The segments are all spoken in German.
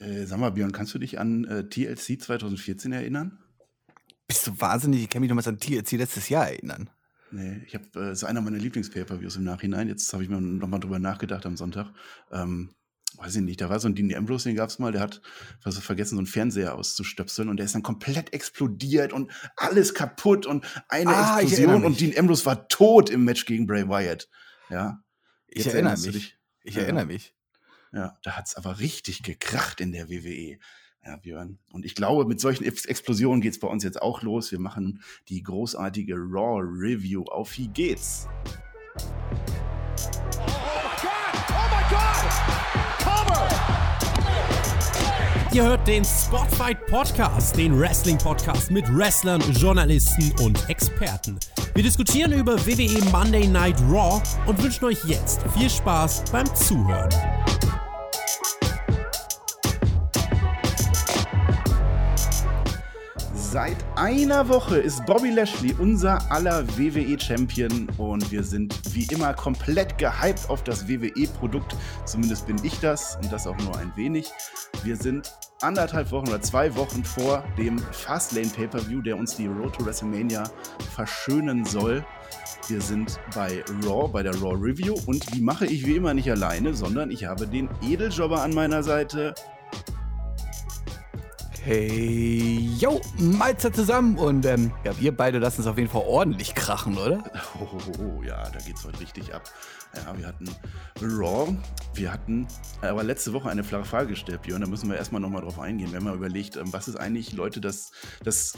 Äh, sag mal, Björn, kannst du dich an äh, TLC 2014 erinnern? Bist du wahnsinnig? Ich kann mich noch mal an TLC letztes Jahr erinnern. Nee, ich habe, äh, ist einer meiner Lieblings-Pay-Per-Views im Nachhinein. Jetzt habe ich mir noch mal drüber nachgedacht am Sonntag. Ähm, weiß ich nicht, da war so ein Dean Ambrose, den gab es mal, der hat was vergessen, so einen Fernseher auszustöpseln und der ist dann komplett explodiert und alles kaputt und eine Ah, ich Explosion erinnere und Dean Ambrose war tot im Match gegen Bray Wyatt. Ja. Ich Jetzt erinnere erinnerst du mich. Ich Ja. erinnere mich. Ja, da hat's aber richtig gekracht in der WWE. Ja, Björn. Und ich glaube, mit solchen Ex- Explosionen geht's bei uns jetzt auch los. Wir machen die großartige Raw Review auf Wie geht's? Ihr hört den Spotfight Podcast, den Wrestling Podcast mit Wrestlern, Journalisten und Experten. Wir diskutieren über WWE Monday Night Raw und wünschen euch jetzt viel Spaß beim Zuhören. Seit einer Woche ist Bobby Lashley unser aller WWE-Champion und wir sind wie immer komplett gehypt auf das WWE-Produkt. Zumindest bin ich das und das auch nur ein wenig. Wir sind anderthalb Wochen oder zwei Wochen vor dem Fastlane Pay-Per-View, der uns die Road to WrestleMania verschönen soll. Wir sind bei Raw, bei der Raw Review und die mache ich wie immer nicht alleine, sondern ich habe den Edeljobber an meiner Seite. Hey, yo, Malzer zusammen und ähm, ja, wir beide lassen es auf jeden Fall ordentlich krachen, oder? Oh, oh, oh, ja, da geht's heute richtig ab. Ja, wir hatten Raw, wir hatten aber letzte Woche eine flache Frage gestellt, Björn, da müssen wir erstmal nochmal drauf eingehen. Wir haben mal überlegt, ähm, was ist eigentlich, Leute, das, das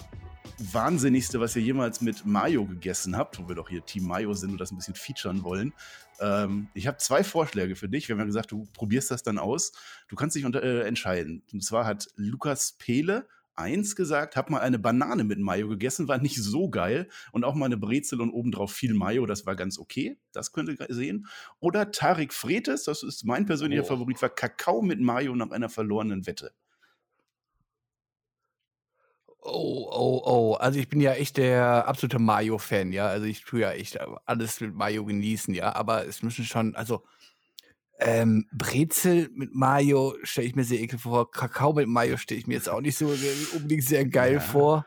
Wahnsinnigste, was ihr jemals mit Mayo gegessen habt, wo wir doch hier Team Mayo sind und das ein bisschen featuren wollen. Ähm, ich habe zwei Vorschläge für dich. Wir haben ja gesagt, du probierst das dann aus. Du kannst dich unter, äh, entscheiden. Und zwar hat Lukas Pehle eins gesagt, hab mal eine Banane mit Mayo gegessen, war nicht so geil. Und auch mal eine Brezel und obendrauf viel Mayo, das war ganz okay. Das könnt ihr sehen. Oder Tarik Fretes, das ist mein persönlicher Oh. Favorit, war Kakao mit Mayo nach einer verlorenen Wette. Oh, oh, oh. Also ich bin ja echt der absolute Mayo-Fan, ja. Also ich tue ja echt alles mit Mayo genießen, ja. Aber es müssen schon, also ähm, Brezel mit Mayo stelle ich mir sehr ekel vor. Kakao mit Mayo stelle ich mir jetzt auch nicht so unbedingt sehr geil Ja. vor.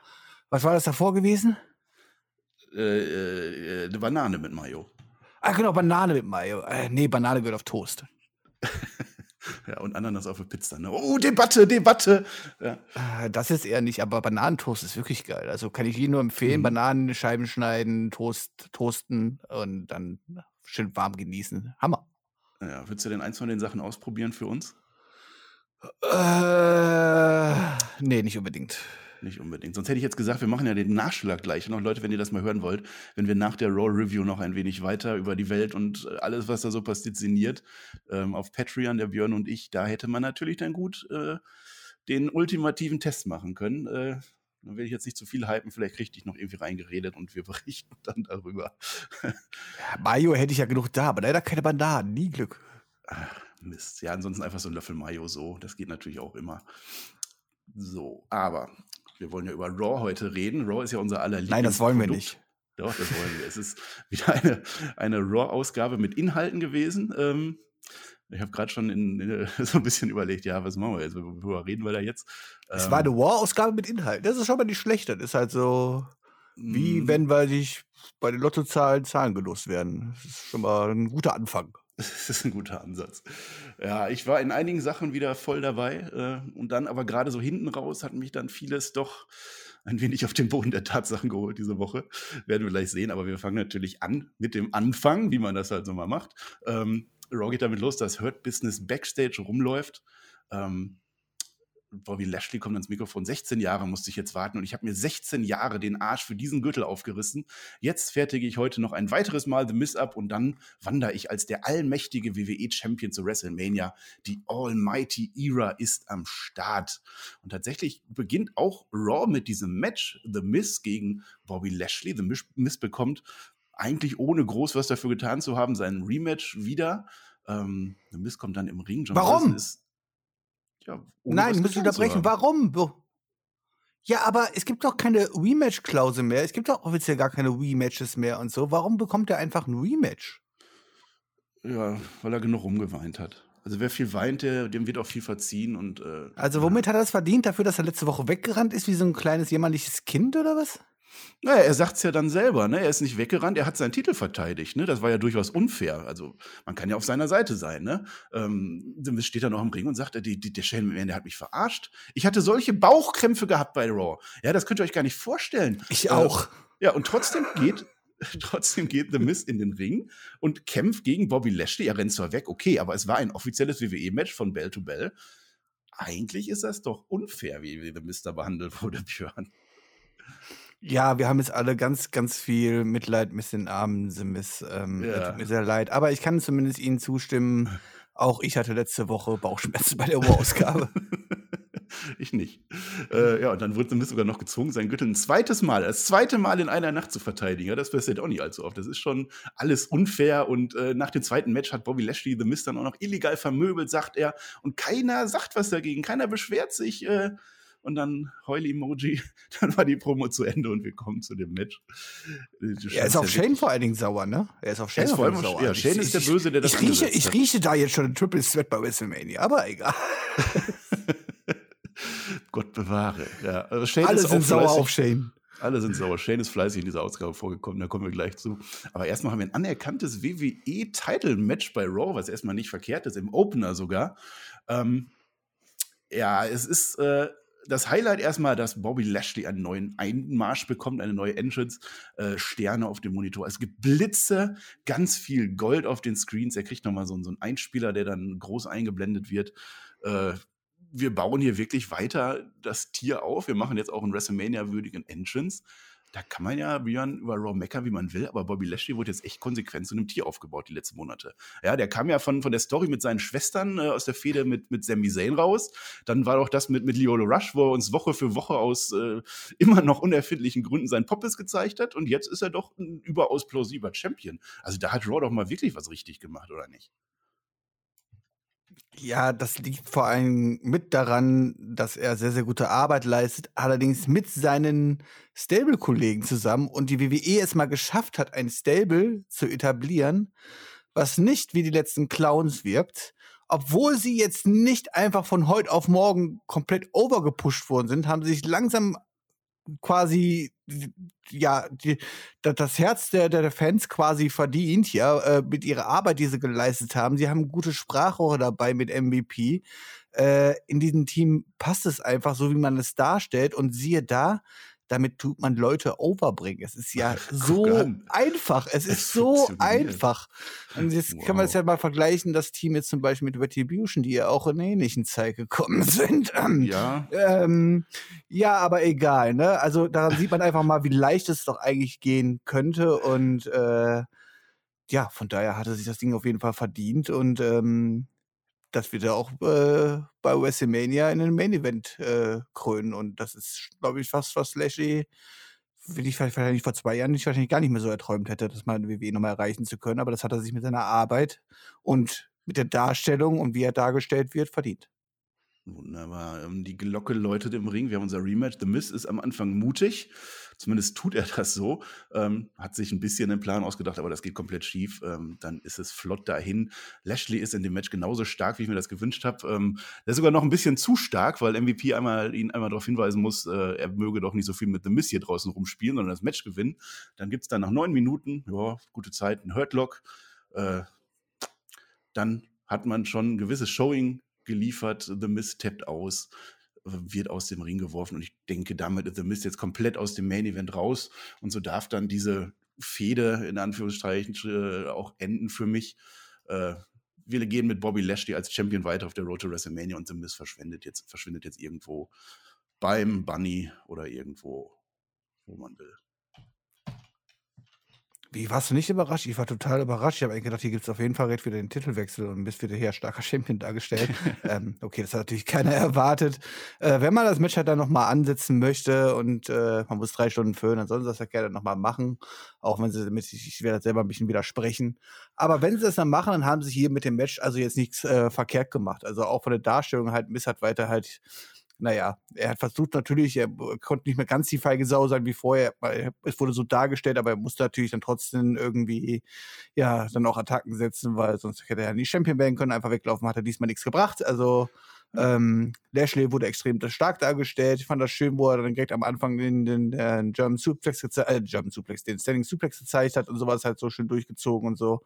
Was war das davor gewesen? Äh, äh, eine Banane mit Mayo. Ah, genau, Banane mit Mayo. Äh, nee, Banane gehört auf Toast. Ja, und Ananas auf der Pizza. Ne? Oh, Debatte, Debatte. Ja. Ah, Das ist eher nicht, aber Bananentoast ist wirklich geil. Also kann ich jedem nur empfehlen, Mhm. Bananenscheiben schneiden, Toast, toasten und dann schön warm genießen. Hammer. Ja, würdest du denn eins von den Sachen ausprobieren für uns? Äh, nee, nicht unbedingt. Nicht unbedingt. Sonst hätte ich jetzt gesagt, wir machen ja den Nachschlag gleich. Und auch Leute, wenn ihr das mal hören wollt, wenn wir nach der Raw Review noch ein wenig weiter über die Welt und äh, alles, was da so passiert, sinniert, ähm, auf Patreon, der Björn und ich, da hätte man natürlich dann gut äh, den ultimativen Test machen können. Äh, dann will ich jetzt nicht zu viel hypen, vielleicht krieg ich noch irgendwie reingeredet und wir berichten dann darüber. Mayo hätte ich ja genug da, aber leider keine Bananen. Nie Glück. Ach, Mist. Ja, ansonsten einfach so ein Löffel Mayo so. Das geht natürlich auch immer. So, aber wir wollen ja über Raw heute reden. Raw ist ja unser aller Nein, das wollen wir nicht. Doch, das wollen wir. Es ist wieder eine, eine Raw-Ausgabe mit Inhalten gewesen. Ähm, ich habe gerade schon in, in, so ein bisschen überlegt, ja, was machen wir jetzt? Worüber reden wir da jetzt? Es Ähm, war eine War-Ausgabe mit Inhalt. Das ist schon mal nicht schlecht. Das ist halt so, wie mh, wenn wir sich bei den Lottozahlen Zahlen gelost werden. Das ist schon mal ein guter Anfang. Das ist ein guter Ansatz. Ja, ich war in einigen Sachen wieder voll dabei. Äh, und dann aber gerade so hinten raus hat mich dann vieles doch ein wenig auf den Boden der Tatsachen geholt diese Woche. Werden wir gleich sehen. Aber wir fangen natürlich an mit dem Anfang, wie man das halt so mal macht. Ähm, Raw geht damit los, dass Hurt Business Backstage rumläuft. Ähm, Bobby Lashley kommt ans Mikrofon. 16 Jahre musste ich jetzt warten und ich habe mir 16 Jahre den Arsch für diesen Gürtel aufgerissen. Jetzt fertige ich heute noch ein weiteres Mal The Miss ab und dann wandere ich als der allmächtige WWE-Champion zu WrestleMania. Die Almighty Era ist am Start. Und tatsächlich beginnt auch Raw mit diesem Match. The Miss gegen Bobby Lashley. The Miss, bekommt eigentlich ohne groß was dafür getan zu haben, seinen Rematch wieder. Ähm, The Miss kommt dann im Ring. John Warum? Ist, ja, Nein, ich muss zu unterbrechen. Warum? Ja, aber es gibt doch keine Rematch-Klausel mehr. Es gibt doch offiziell gar keine Rematches mehr und so. Warum bekommt er einfach ein Rematch? Ja, weil er genug rumgeweint hat. Also wer viel weint, der, dem wird auch viel verziehen und äh, Also womit hat er das verdient? Dafür, dass er letzte Woche weggerannt ist wie so ein kleines jämmerliches Kind oder was? Naja, er sagt es ja dann selber, ne? Er ist nicht weggerannt, er hat seinen Titel verteidigt, ne? Das war ja durchaus unfair. Also, man kann ja auf seiner Seite sein, ne? Ähm, steht er noch im Ring und sagt, die, die, der Shane McMahon, der hat mich verarscht. Ich hatte solche Bauchkrämpfe gehabt bei Raw. Ja, das könnt ihr euch gar nicht vorstellen. Ich Äh, auch. ja, und trotzdem geht, trotzdem geht The Miz in den Ring und kämpft gegen Bobby Lashley. Er rennt zwar weg, okay, aber es war ein offizielles WWE-Match von Bell to Bell. Eigentlich ist das doch unfair, wie, wie The Miz da behandelt wurde, Björn. Ja, wir haben jetzt alle ganz, ganz viel Mitleid mit den armen Simis. Ähm, Ja. Tut mir sehr leid. Aber ich kann zumindest Ihnen zustimmen. Auch ich hatte letzte Woche Bauchschmerzen bei der Raw-Ausgabe. ich nicht. Äh, ja, und dann wurde Miz sogar noch gezwungen, seinen Gürtel ein zweites Mal, das zweite Mal in einer Nacht zu verteidigen. Ja, das passiert auch nicht allzu oft. Das ist schon alles unfair. Und äh, nach dem zweiten Match hat Bobby Lashley The Miz dann auch noch illegal vermöbelt, sagt er. Und keiner sagt was dagegen. Keiner beschwert sich. Äh, und dann Heul-Emoji. Dann war die Promo zu Ende und wir kommen zu dem Match. Er ist auf Shane vor allen Dingen sauer, ne? Er ist auf Shane vor allem sauer. ja, Ich- Shane ist der Böse, der das ich rieche, ich rieche da jetzt schon ein Triple Sweat bei WrestleMania, aber egal. Gott bewahre. Ja, also Shane Alle sind sauer auf Shane. Alle sind sauer. Shane ist fleißig in dieser Ausgabe vorgekommen, da kommen wir gleich zu. Aber erstmal haben wir ein anerkanntes WWE-Title-Match bei Raw, was erstmal nicht verkehrt ist, im Opener sogar. Ähm, ja, es ist äh, das Highlight erstmal, dass Bobby Lashley einen neuen Einmarsch bekommt, eine neue Entrance, äh, Sterne auf dem Monitor. Es gibt Blitze, ganz viel Gold auf den Screens. Er kriegt nochmal so, so einen Einspieler, der dann groß eingeblendet wird. Äh, wir bauen hier wirklich weiter das Tier auf. Wir machen jetzt auch einen WrestleMania-würdigen Entrance. Da kann man ja Björn über Raw meckern, wie man will, aber Bobby Lashley wurde jetzt echt konsequent zu einem Tier aufgebaut die letzten Monate. Ja, der kam ja von, von der Story mit seinen Schwestern äh, aus der Fehde mit, mit Sami Zayn raus. Dann war doch das mit, mit Leolo Rush, wo er uns Woche für Woche aus äh, immer noch unerfindlichen Gründen seinen Poppes gezeigt hat. Und jetzt ist er doch ein überaus plausibler Champion. Also da hat Raw doch mal wirklich was richtig gemacht, oder nicht? Ja, das liegt vor allem mit daran, dass er sehr, sehr gute Arbeit leistet, allerdings mit seinen Stable-Kollegen zusammen. Und die WWE es mal geschafft hat, ein Stable zu etablieren, was nicht wie die letzten Clowns wirkt, obwohl sie jetzt nicht einfach von heute auf morgen komplett overgepusht worden sind, haben sie sich langsam quasi ja die, da- das Herz der, der der Fans quasi verdient ja äh, mit ihrer Arbeit, die sie geleistet haben. Sie haben gute Sprachrohre dabei mit MVP. Äh, in diesem Team passt es einfach so, wie man es darstellt. Und siehe da, damit tut man Leute overbringen. Es ist ja so einfach. Es Es ist so einfach. Und jetzt kann man es Wow. ja mal vergleichen, das Team jetzt zum Beispiel mit Retribution, die ja auch in ähnlichen Zeit gekommen sind. Ja, Ähm, ja, aber egal, ne? Also daran sieht man einfach mal, wie leicht es doch eigentlich gehen könnte. Und äh, ja, von daher hatte sich das Ding auf jeden Fall verdient. Und ähm, das wird er auch äh, bei WrestleMania in einem Main Event äh, krönen. Und das ist, glaube ich, fast was Lashley, will ich wahrscheinlich vor zwei Jahren nicht wahrscheinlich gar nicht mehr so erträumt hätte, das mal in WWE nochmal erreichen zu können. Aber das hat er sich mit seiner Arbeit und mit der Darstellung und wie er dargestellt wird, verdient. Wunderbar. Ähm, Die Glocke läutet im Ring. Wir haben unser Rematch. The Miz ist am Anfang mutig. Zumindest tut er das so. Ähm, hat sich ein bisschen einen Plan ausgedacht, aber das geht komplett schief. Ähm, dann ist es flott dahin. Lashley ist in dem Match genauso stark, wie ich mir das gewünscht habe. Ähm, der ist sogar noch ein bisschen zu stark, weil MVP einmal, ihn einmal darauf hinweisen muss, äh, er möge doch nicht so viel mit The Miz hier draußen rumspielen, sondern das Match gewinnen. Dann gibt es dann nach neun Minuten, ja, gute Zeit, ein Hurtlock. Äh, dann hat man schon ein gewisses Showing geliefert. The Miz tappt aus, wird aus dem Ring geworfen und ich denke, damit ist The Miz jetzt komplett aus dem Main Event raus und so darf dann diese Fehde in Anführungsstrichen äh, auch enden für mich. Äh, wir gehen mit Bobby Lashley als Champion weiter auf der Road to WrestleMania und The Miz verschwindet jetzt, verschwindet jetzt irgendwo beim Bunny oder irgendwo, wo man will. Wie warst du nicht überrascht? Ich war total überrascht. Ich habe eigentlich gedacht, hier gibt es auf jeden Fall direkt wieder den Titelwechsel und bist wieder hier starker Champion dargestellt. ähm, okay, das hat natürlich keiner erwartet. Äh, wenn man das Match halt dann nochmal ansetzen möchte und äh, man muss drei Stunden füllen, dann sollen sie das ja gerne nochmal machen. Auch wenn sie damit, ich, ich werde das selber ein bisschen widersprechen. Aber wenn sie das dann machen, dann haben sie hier mit dem Match also jetzt nichts äh, verkehrt gemacht. Also auch von der Darstellung halt, Miss hat weiter halt naja, er hat versucht natürlich, er konnte nicht mehr ganz die feige Sau sein wie vorher. Es wurde so dargestellt, aber er musste natürlich dann trotzdem irgendwie, ja, dann auch Attacken setzen, weil sonst hätte er ja nicht Champion werden können, einfach weglaufen, hat er diesmal nichts gebracht. Also, ähm, Lashley wurde extrem stark dargestellt. Ich fand das schön, wo er dann direkt am Anfang den, den, den German Suplex äh, German Suplex, den Standing Suplex gezeigt hat und sowas halt so schön durchgezogen und so.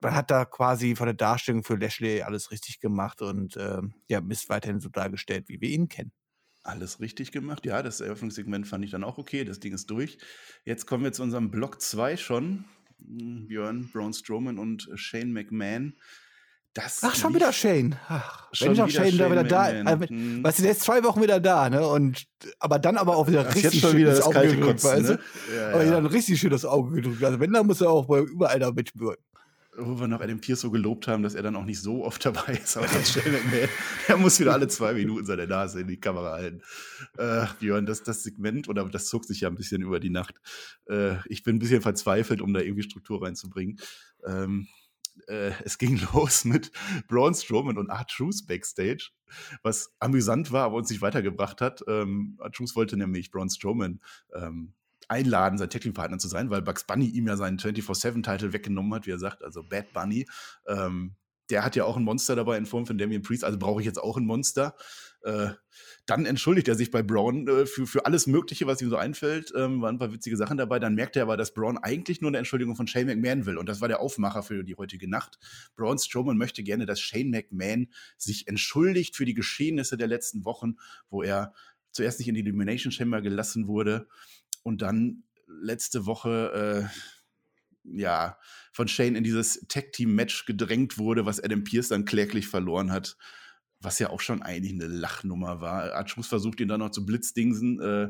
Man hat da quasi von der Darstellung für Lashley alles richtig gemacht und ähm, ja, Mist weiterhin so dargestellt, wie wir ihn kennen. Alles richtig gemacht. Ja, das Eröffnungssegment fand ich dann auch okay. Das Ding ist durch. Jetzt kommen wir zu unserem Block 2 schon. Hm, Björn, Braun Strowman und Shane McMahon. Das Ach, schon wieder Shane. Ach, schon wenn ich auch Shane, Shane wieder da. Also, hm. Weißt du, der ist zwei Wochen wieder da, ne? Und aber dann aber auch wieder Ach, richtig schön wieder das Auge gedrückt, Kotzen, weißt du? Ne? Ja, aber ja. dann richtig schön das Auge gedrückt. Also wenn, dann muss er auch überall da mitwirken wo wir noch Adam Pierce so gelobt haben, dass er dann auch nicht so oft dabei ist, aber jetzt McMahon, er muss wieder alle zwei Minuten seine Nase in die Kamera halten. Äh, Björn, das, das Segment, oder das zog sich ja ein bisschen über die Nacht. Äh, ich bin ein bisschen verzweifelt, um da irgendwie Struktur reinzubringen. Ähm, äh, es ging los mit Braun Strowman und R-Truth backstage, was amüsant war, aber uns nicht weitergebracht hat. Ähm, R-Truth wollte nämlich Braun Strowman ähm, einladen, sein Tackling-Partner zu sein, weil Bugs Bunny ihm ja seinen 24-7-Titel weggenommen hat, wie er sagt, also Bad Bunny. Ähm, der hat ja auch ein Monster dabei in Form von Damien Priest, also brauche ich jetzt auch ein Monster. Äh, dann entschuldigt er sich bei Braun äh, für, für alles Mögliche, was ihm so einfällt. Ähm, waren ein paar witzige Sachen dabei. Dann merkt er aber, dass Braun eigentlich nur eine Entschuldigung von Shane McMahon will. Und das war der Aufmacher für die heutige Nacht. Braun Strowman möchte gerne, dass Shane McMahon sich entschuldigt für die Geschehnisse der letzten Wochen, wo er zuerst nicht in die Illumination Chamber gelassen wurde und dann letzte Woche äh, ja von Shane in dieses Tag-Team-Match gedrängt wurde, was Adam Pierce dann kläglich verloren hat, was ja auch schon eigentlich eine Lachnummer war. Archus versucht ihn dann noch zu blitzdingsen. Äh,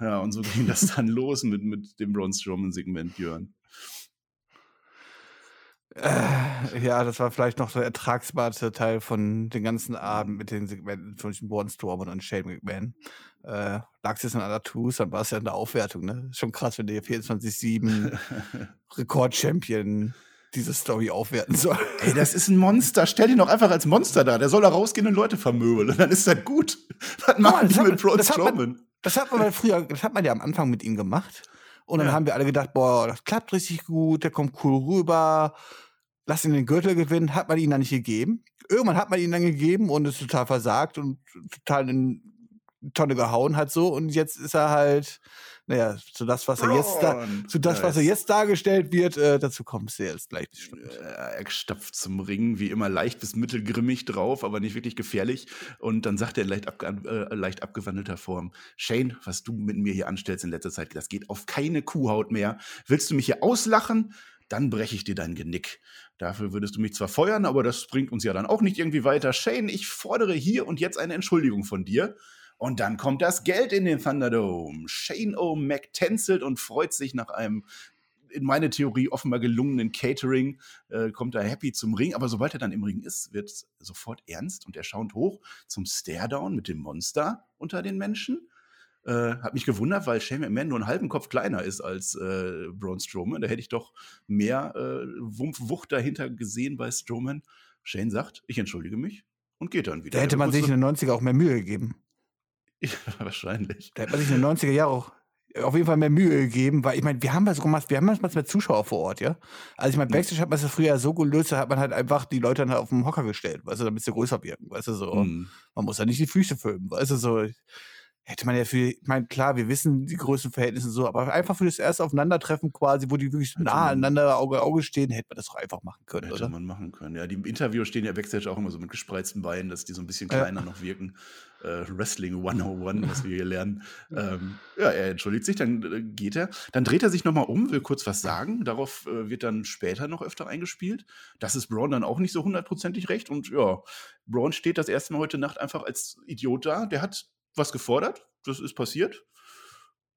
ja, und so ging das dann los mit, mit dem Braun Strowman-Segment, Björn. Äh, ja, das war vielleicht noch so der ertragsbarste Teil von den ganzen Abend mit den Segmenten zwischen Strowman und Shane McMahon. Äh, lag es jetzt an aller Twos, dann war es ja in der Aufwertung, ne? Schon krass, wenn der 24-7 Rekord-Champion diese Story aufwerten soll. Ey, das ist ein Monster. Stell ihn doch einfach als Monster da. Der soll da rausgehen und Leute vermöbeln. Und dann ist das gut. Was machen die mit Braun Strowman? Das hat man früher, das hat man ja am Anfang mit ihm gemacht. Und dann ja. haben wir alle gedacht, boah, das klappt richtig gut, der kommt cool rüber lass ihn den Gürtel gewinnen, hat man ihn dann nicht gegeben. Irgendwann hat man ihn dann gegeben und ist total versagt und total in Tonne gehauen hat so und jetzt ist er halt naja, zu das, was er jetzt da, zu das, was er jetzt dargestellt wird, äh, dazu kommst du jetzt gleich bestimmt. Er stapft zum Ring, wie immer leicht bis mittelgrimmig drauf, aber nicht wirklich gefährlich. Und dann sagt er in leicht, abge äh, leicht abgewandelter Form: Shane, was du mit mir hier anstellst in letzter Zeit, das geht auf keine Kuhhaut mehr. Willst du mich hier auslachen? Dann breche ich dir dein Genick. Dafür würdest du mich zwar feuern, aber das bringt uns ja dann auch nicht irgendwie weiter. Shane, ich fordere hier und jetzt eine Entschuldigung von dir. Und dann kommt das Geld in den Thunderdome. Shane O'Mac tänzelt und freut sich nach einem in meine Theorie offenbar gelungenen Catering, äh, kommt er happy zum Ring. Aber sobald er dann im Ring ist, wird es sofort ernst und er schaut hoch zum Staredown mit dem Monster unter den Menschen. Äh, hat mich gewundert, weil Shane McMahon nur einen halben Kopf kleiner ist als äh, Braun Strowman. Da hätte ich doch mehr äh, Wucht dahinter gesehen bei Strowman. Shane sagt, ich entschuldige mich und geht dann wieder. Da hätte man sich in den 90er auch mehr Mühe gegeben. Ja, wahrscheinlich. Da hätte man sich in den 90er Jahren auch auf jeden Fall mehr Mühe gegeben, weil ich meine, wir haben das gemacht, wir haben manchmal mehr Zuschauer vor Ort, ja. Also ich meine, Backstage hat man es früher so gelöst, da hat man halt einfach die Leute dann halt auf den Hocker gestellt, weißt du, damit sie größer wirken, weißt du, so. Mm. Man muss ja nicht die Füße filmen, weißt du, so hätte man ja für, ich meine, klar, wir wissen die Größenverhältnisse so, aber einfach für das erste Aufeinandertreffen quasi, wo die wirklich hätte nah aneinander Auge Auge stehen, hätte man das doch einfach machen können, hätte oder? Hätte man machen können, ja. Die Interviews stehen ja Backstage auch immer so mit gespreizten Beinen, dass die so ein bisschen kleiner ja. noch wirken. Äh, Wrestling 101, was wir hier lernen. Ähm, ja, er entschuldigt sich, dann äh, geht er. Dann dreht er sich nochmal um, will kurz was sagen. Darauf äh, wird dann später noch öfter eingespielt. Das ist Braun dann auch nicht so hundertprozentig recht. Und ja, Braun steht das erste Mal heute Nacht einfach als Idiot da. Der hat was gefordert, das ist passiert.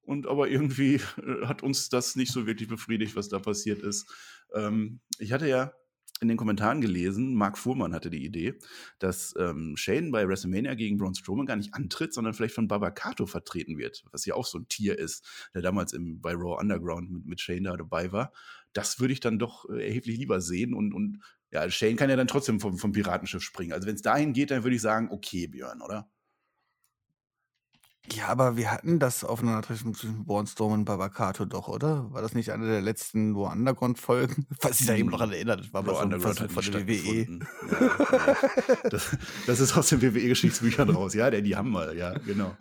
Und aber irgendwie äh, hat uns das nicht so wirklich befriedigt, was da passiert ist. Ähm, ich hatte ja in den Kommentaren gelesen, Mark Fuhrmann hatte die Idee, dass ähm, Shane bei WrestleMania gegen Braun Strowman gar nicht antritt, sondern vielleicht von Baba Kato vertreten wird, was ja auch so ein Tier ist, der damals im, bei Raw Underground mit, mit Shane da dabei war. Das würde ich dann doch äh, erheblich lieber sehen und, und ja, Shane kann ja dann trotzdem vom, vom Piratenschiff springen. Also wenn es dahin geht, dann würde ich sagen, okay, Björn, oder? Ja, aber wir hatten das Aufeinandertreffen zwischen Bornstorm und Babakato doch, oder? War das nicht eine der letzten Raw Underground-Folgen? Falls ich da eben noch dran erinnert, das war ein Underground hat von der WWE. Ja, ja. Das, das ist aus den WWE-Geschichtsbüchern raus. Ja, der, die haben mal, ja, genau.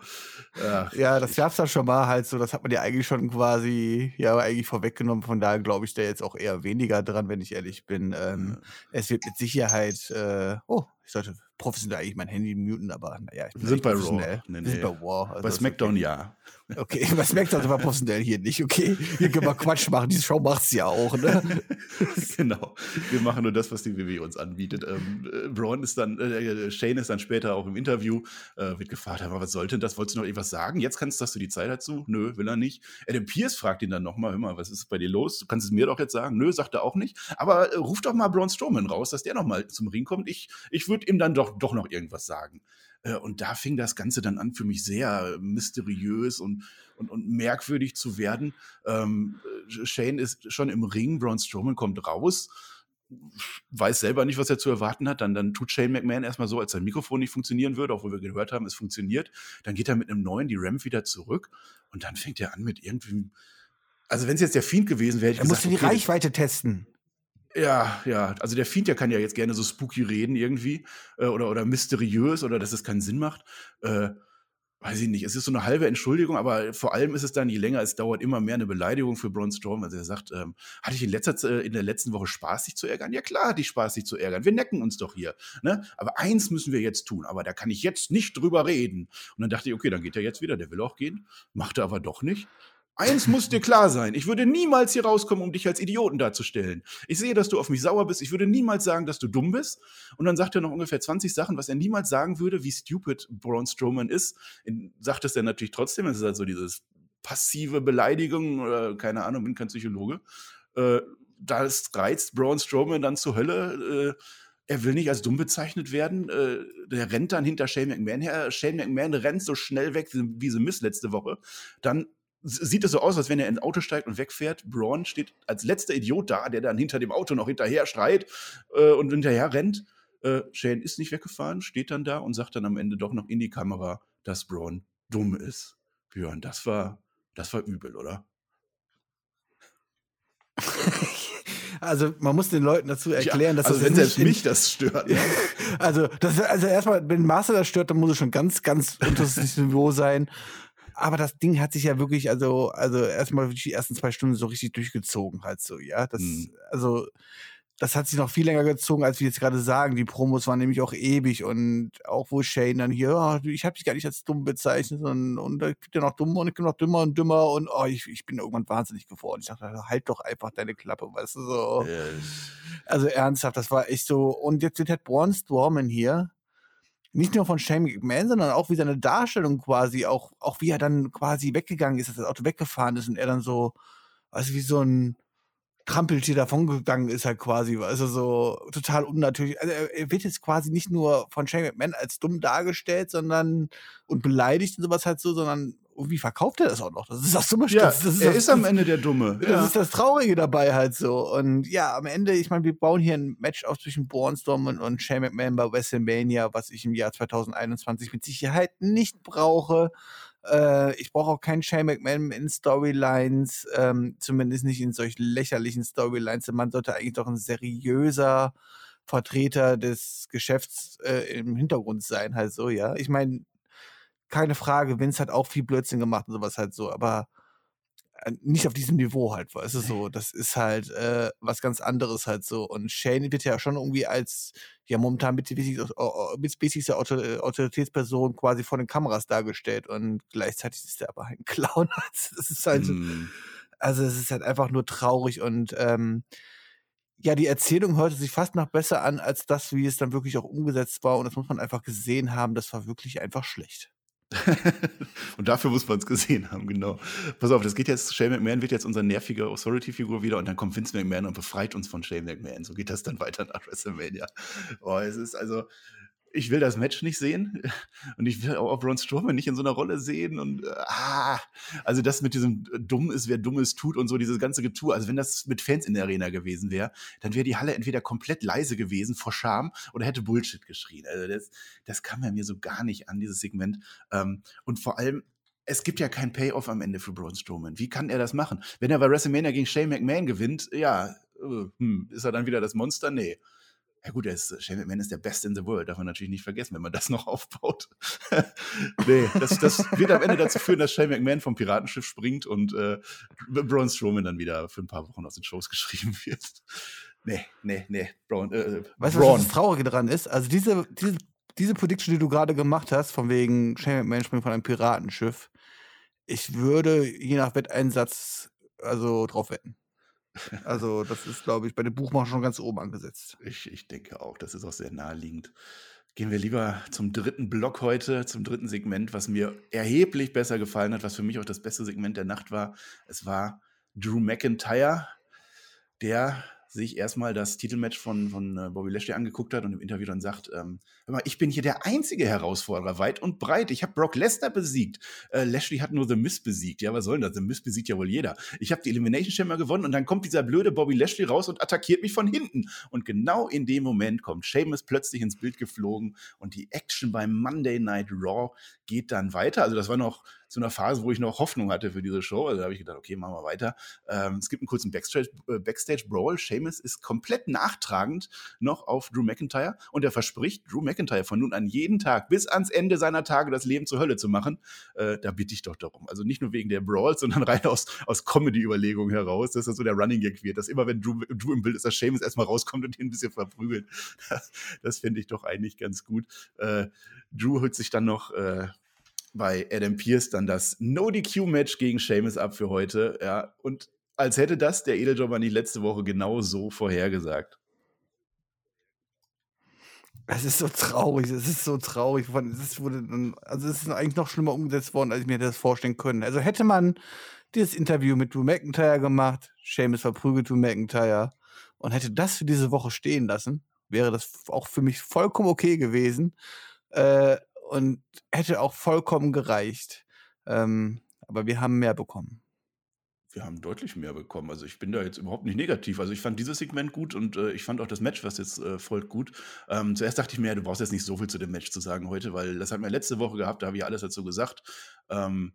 Ach, Ja, das gab's da schon mal halt so, das hat man ja eigentlich schon quasi, ja, eigentlich vorweggenommen. Von daher glaube ich da jetzt auch eher weniger dran, wenn ich ehrlich bin. Ähm, es wird mit Sicherheit, äh, oh, ich sollte professionell eigentlich mein Handy muten, aber naja, ich bin sind bei Raw. Nee, Wir nee. sind bei Raw. also bei SmackDown ja. Okay, bei SmackDown sind wir professionell hier nicht, okay? Hier können wir Quatsch machen, diese Show macht's ja auch, ne? genau. Wir machen nur das, was die WWE uns anbietet. Ähm, äh, Braun ist dann, äh, Shane ist dann später auch im Interview, äh, wird gefragt, aber was sollte denn das? Wolltest du noch irgendwas sagen? Jetzt kannst, hast du die Zeit dazu? Nö, will er nicht. Adam Pierce fragt ihn dann nochmal, hör mal, was ist bei dir los? Du kannst es mir doch jetzt sagen. Nö, sagt er auch nicht. Aber äh, ruf doch mal Braun Strowman raus, dass der nochmal zum Ring kommt. Ich, ich würde ihm dann doch, doch noch irgendwas sagen. Äh, Und da fing das Ganze dann an, für mich sehr mysteriös und, und, und merkwürdig zu werden. Ähm, äh, Shane ist schon im Ring, Braun Strowman kommt raus, weiß selber nicht, was er zu erwarten hat. Dann, dann tut Shane McMahon erstmal so, als sein Mikrofon nicht funktionieren würde, obwohl wir gehört haben, es funktioniert. Dann geht er mit einem neuen, die Ramp wieder zurück und dann fängt er an mit irgendwie. Also, wenn es jetzt der Fiend gewesen wäre, hätte ich Er gesagt, musste die okay, Reichweite testen. Ja, ja. Also der Fiend, der kann ja jetzt gerne so spooky reden irgendwie äh, oder, oder mysteriös oder dass es keinen Sinn macht. Äh, weiß ich nicht. Es ist so eine halbe Entschuldigung, aber vor allem ist es dann, je länger es dauert, immer mehr eine Beleidigung für Braun Strowman. Also er sagt, ähm, hatte ich in, letzter, äh, in der letzten Woche Spaß, dich zu ärgern? Ja klar, hatte ich Spaß, dich zu ärgern. Wir necken uns doch hier. Ne? Aber eins müssen wir jetzt tun, aber da kann ich jetzt nicht drüber reden. Und dann dachte ich, okay, dann geht er jetzt wieder, der will auch gehen. Macht er aber doch nicht. Eins muss dir klar sein. Ich würde niemals hier rauskommen, um dich als Idioten darzustellen. Ich sehe, dass du auf mich sauer bist. Ich würde niemals sagen, dass du dumm bist. Und dann sagt er noch ungefähr 20 Sachen, was er niemals sagen würde, wie stupid Braun Strowman ist. Sagt es er natürlich trotzdem. Es ist halt so dieses passive Beleidigung oder keine Ahnung, bin kein Psychologe. Äh, das reizt Braun Strowman dann zur Hölle. Äh, er will nicht als dumm bezeichnet werden. Äh, der rennt dann hinter Shane McMahon her. Shane McMahon rennt so schnell weg wie, sie Miss letzte Woche. Dann sieht es so aus, als wenn er in ein Auto steigt und wegfährt. Braun steht als letzter Idiot da, der dann hinter dem Auto noch hinterher schreit äh, und hinterher rennt. Äh, Shane ist nicht weggefahren, steht dann da und sagt dann am Ende doch noch in die Kamera, dass Braun dumm ist. Björn, das war, das war übel, oder? Also man muss den Leuten dazu erklären, dass also das wenn selbst mich das stört. Ne? Also, das, also erstmal, wenn Master das stört, dann muss es schon ganz, ganz unterschiedliches Niveau sein. Aber das Ding hat sich ja wirklich, also, also erstmal wirklich die ersten zwei Stunden so richtig durchgezogen, halt so, ja. Das, Mhm. also, das hat sich noch viel länger gezogen, als wir jetzt gerade sagen. Die Promos waren nämlich auch ewig und auch wo Shane dann hier, oh, ich habe dich gar nicht als dumm bezeichnet und, und ich bin ja noch dummer und ich bin noch dümmer und dümmer und oh, ich, ich bin irgendwann wahnsinnig geworden. Ich dachte, halt doch einfach deine Klappe, weißt du, so. Äh, Also ernsthaft, das war echt so. Und jetzt wird halt Braun Strowman hier, nicht nur von Shane McMahon, sondern auch wie seine Darstellung quasi, auch, auch wie er dann quasi weggegangen ist, dass das Auto weggefahren ist und er dann so, also wie so ein Trampeltier davongegangen ist halt quasi, also so total unnatürlich. Also er, er wird jetzt quasi nicht nur von Shane McMahon als dumm dargestellt, sondern und beleidigt und sowas halt so, sondern irgendwie verkauft er das auch noch. Das ist das Dumme. ja, das, das er das, ist am Ende der Dumme. das ist das Traurige dabei halt so. Und ja, am Ende, ich meine, wir bauen hier ein Match auf zwischen Bornstorm und, und Shane McMahon bei WrestleMania, was ich im Jahr 2021 mit Sicherheit nicht brauche. Äh, ich brauche auch keinen Shane McMahon in Storylines, ähm, zumindest nicht in solch lächerlichen Storylines. Der Mann sollte eigentlich doch ein seriöser Vertreter des Geschäfts äh, im Hintergrund sein, halt so, ja. Ich meine, keine Frage, Vince hat auch viel Blödsinn gemacht und sowas halt so, aber äh, nicht auf diesem Niveau halt, weißt du, so, das ist halt äh, was ganz anderes halt so. Und Shane wird ja schon irgendwie als, ja, momentan mit wichtigste mit wichtigste Autor äh, Autoritätsperson quasi vor den Kameras dargestellt und gleichzeitig ist er aber ein Clown. Also, das ist halt, Mm. also es ist halt einfach nur traurig und ähm, ja, die Erzählung hörte sich fast noch besser an, als das, wie es dann wirklich auch umgesetzt war. Und das muss man einfach gesehen haben, das war wirklich einfach schlecht. und dafür muss man es gesehen haben, genau. Pass auf, das geht jetzt, Shane McMahon wird jetzt unser nerviger Authority-Figur wieder und dann kommt Vince McMahon und befreit uns von Shane McMahon. So geht das dann weiter nach WrestleMania. Oh, es ist also, ich will das Match nicht sehen und ich will auch Braun Strowman nicht in so einer Rolle sehen und ah, also das mit diesem äh, dumm ist, wer dummes tut und so dieses ganze Getue. Also wenn das mit Fans in der Arena gewesen wäre, dann wäre die Halle entweder komplett leise gewesen vor Scham oder hätte Bullshit geschrien. Also das, das kam ja mir so gar nicht an, dieses Segment. Ähm, und vor allem es gibt ja keinen Payoff am Ende für Braun Strowman. Wie kann er das machen? Wenn er bei WrestleMania gegen Shane McMahon gewinnt, ja, äh, hm, ist er dann wieder das Monster? Nee. Ja gut, er ist, Shane McMahon ist der Best in the World, darf man natürlich nicht vergessen, wenn man das noch aufbaut. nee, das, das wird am Ende dazu führen, dass Shane McMahon vom Piratenschiff springt und äh, Braun Strowman dann wieder für ein paar Wochen aus den Shows geschrieben wird. Nee, nee, nee. Braun, äh, weißt du, was das Traurige daran ist? Also diese, diese, diese Prediction, die du gerade gemacht hast, von wegen Shane McMahon springt von einem Piratenschiff, ich würde je nach Wetteinsatz also drauf wetten. Also, das ist, glaube ich, bei den Buchmachern schon ganz oben angesetzt. Ich, ich denke auch, das ist auch sehr naheliegend. Gehen wir lieber zum dritten Block heute, zum dritten Segment, was mir erheblich besser gefallen hat, was für mich auch das beste Segment der Nacht war. Es war Drew McIntyre, der sich erstmal das Titelmatch von, von äh, Bobby Lashley angeguckt hat und im Interview dann sagt, ähm, mal, ich bin hier der einzige Herausforderer, weit und breit. Ich habe Brock Lesnar besiegt. Äh, Lashley hat nur The Miz besiegt. Ja, was soll denn das? The Miz besiegt ja wohl jeder. Ich habe die Elimination Chamber gewonnen und dann kommt dieser blöde Bobby Lashley raus und attackiert mich von hinten. Und genau in dem Moment kommt Sheamus plötzlich ins Bild geflogen und die Action beim Monday Night Raw geht dann weiter. Also das war noch zu einer Phase, wo ich noch Hoffnung hatte für diese Show. Also da habe ich gedacht, okay, machen wir weiter. Ähm, es gibt einen kurzen Backstage, äh. Sheamus ist komplett nachtragend noch auf Drew McIntyre und er verspricht, Drew McIntyre von nun an jeden Tag bis ans Ende seiner Tage das Leben zur Hölle zu machen. Äh, da bitte ich doch darum. Also nicht nur wegen der Brawls, sondern rein aus, aus Comedy-Überlegungen heraus, dass das so der Running Gag wird, dass immer, wenn Drew, Drew im Bild ist, dass Sheamus erstmal rauskommt und ihn ein bisschen verprügelt. Das, das finde ich doch eigentlich ganz gut. Äh, Drew holt sich dann noch äh, bei Adam Pierce dann das No-DQ-Match gegen Sheamus ab für heute. Ja, und als hätte das der Edeljobber nicht letzte Woche genau so vorhergesagt. Es ist so traurig, es ist so traurig. Es wurde, also es ist eigentlich noch schlimmer umgesetzt worden, als ich mir das vorstellen können. Also hätte man dieses Interview mit Drew McIntyre gemacht, Seamus verprügelt Drew McIntyre und hätte das für diese Woche stehen lassen, wäre das auch für mich vollkommen okay gewesen. Äh, und hätte auch vollkommen gereicht. Ähm, aber wir haben mehr bekommen. Wir haben deutlich mehr bekommen. Also ich bin da jetzt überhaupt nicht negativ. Also ich fand dieses Segment gut und äh, ich fand auch das Match, was jetzt äh, folgt, gut. Ähm, zuerst dachte ich mir, du brauchst jetzt nicht so viel zu dem Match zu sagen heute, weil das hatten wir letzte Woche gehabt, da habe ich alles dazu gesagt. Ähm,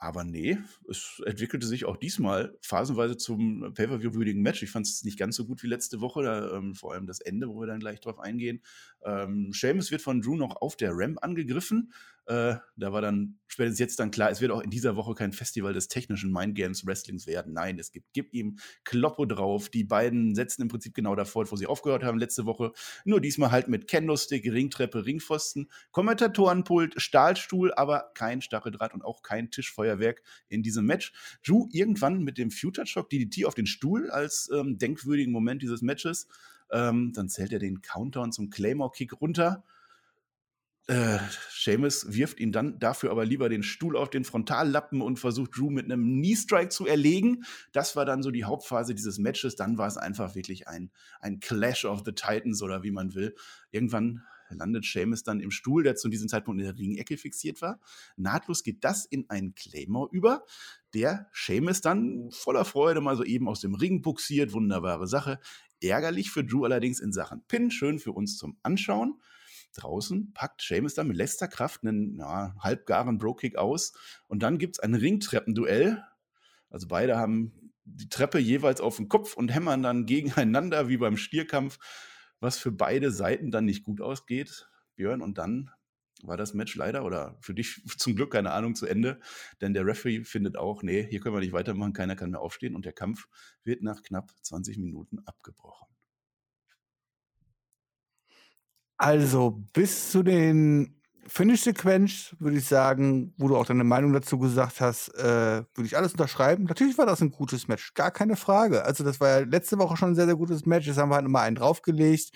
aber nee, es entwickelte sich auch diesmal phasenweise zum Pay-Per-View-würdigen Match. Ich fand es nicht ganz so gut wie letzte Woche, da, ähm, vor allem das Ende, wo wir dann gleich drauf eingehen. Ähm, Seamus wird von Drew noch auf der Ramp angegriffen. Äh, da war dann spätestens jetzt dann klar, es wird auch in dieser Woche kein Festival des technischen Mindgames Wrestlings werden. Nein, es gibt, gibt ihm Kloppo drauf. Die beiden setzen im Prinzip genau davor, wo sie aufgehört haben letzte Woche. Nur diesmal halt mit Candlestick, Ringtreppe, Ringpfosten, Kommentatorenpult, Stahlstuhl, aber kein Stacheldraht und auch kein Tischfeuerwerk in diesem Match. Drew irgendwann mit dem Future Shock DDT auf den Stuhl als ähm, denkwürdigen Moment dieses Matches. Ähm, dann zählt er den Countdown zum Claymore-Kick runter. Äh, Seamus wirft ihn dann dafür aber lieber den Stuhl auf den Frontallappen und versucht Drew mit einem Knee-Strike zu erlegen. Das war dann so die Hauptphase dieses Matches. Dann war es einfach wirklich ein, ein Clash of the Titans oder wie man will. Irgendwann landet Seamus dann im Stuhl, der zu diesem Zeitpunkt in der Ringecke fixiert war. Nahtlos geht das in einen Claymore über, der Seamus dann voller Freude mal so eben aus dem Ring buxiert. Wunderbare Sache. Ärgerlich für Drew allerdings in Sachen Pin, schön für uns zum Anschauen. Draußen packt Seamus dann mit letzter Kraft einen ja, halbgaren Bro-Kick aus und dann gibt es ein Ringtreppenduell. Also beide haben die Treppe jeweils auf den Kopf und hämmern dann gegeneinander wie beim Stierkampf, was für beide Seiten dann nicht gut ausgeht. Björn, und dann war das Match leider oder für dich zum Glück keine Ahnung zu Ende, denn der Referee findet auch, nee, hier können wir nicht weitermachen, keiner kann mehr aufstehen und der Kampf wird nach knapp 20 Minuten abgebrochen. Also bis zu den Finish-Sequenz würde ich sagen, wo du auch deine Meinung dazu gesagt hast, äh, würde ich alles unterschreiben. Natürlich war das ein gutes Match, gar keine Frage. Also das war ja letzte Woche schon ein sehr, sehr gutes Match. Jetzt haben wir halt nochmal einen draufgelegt,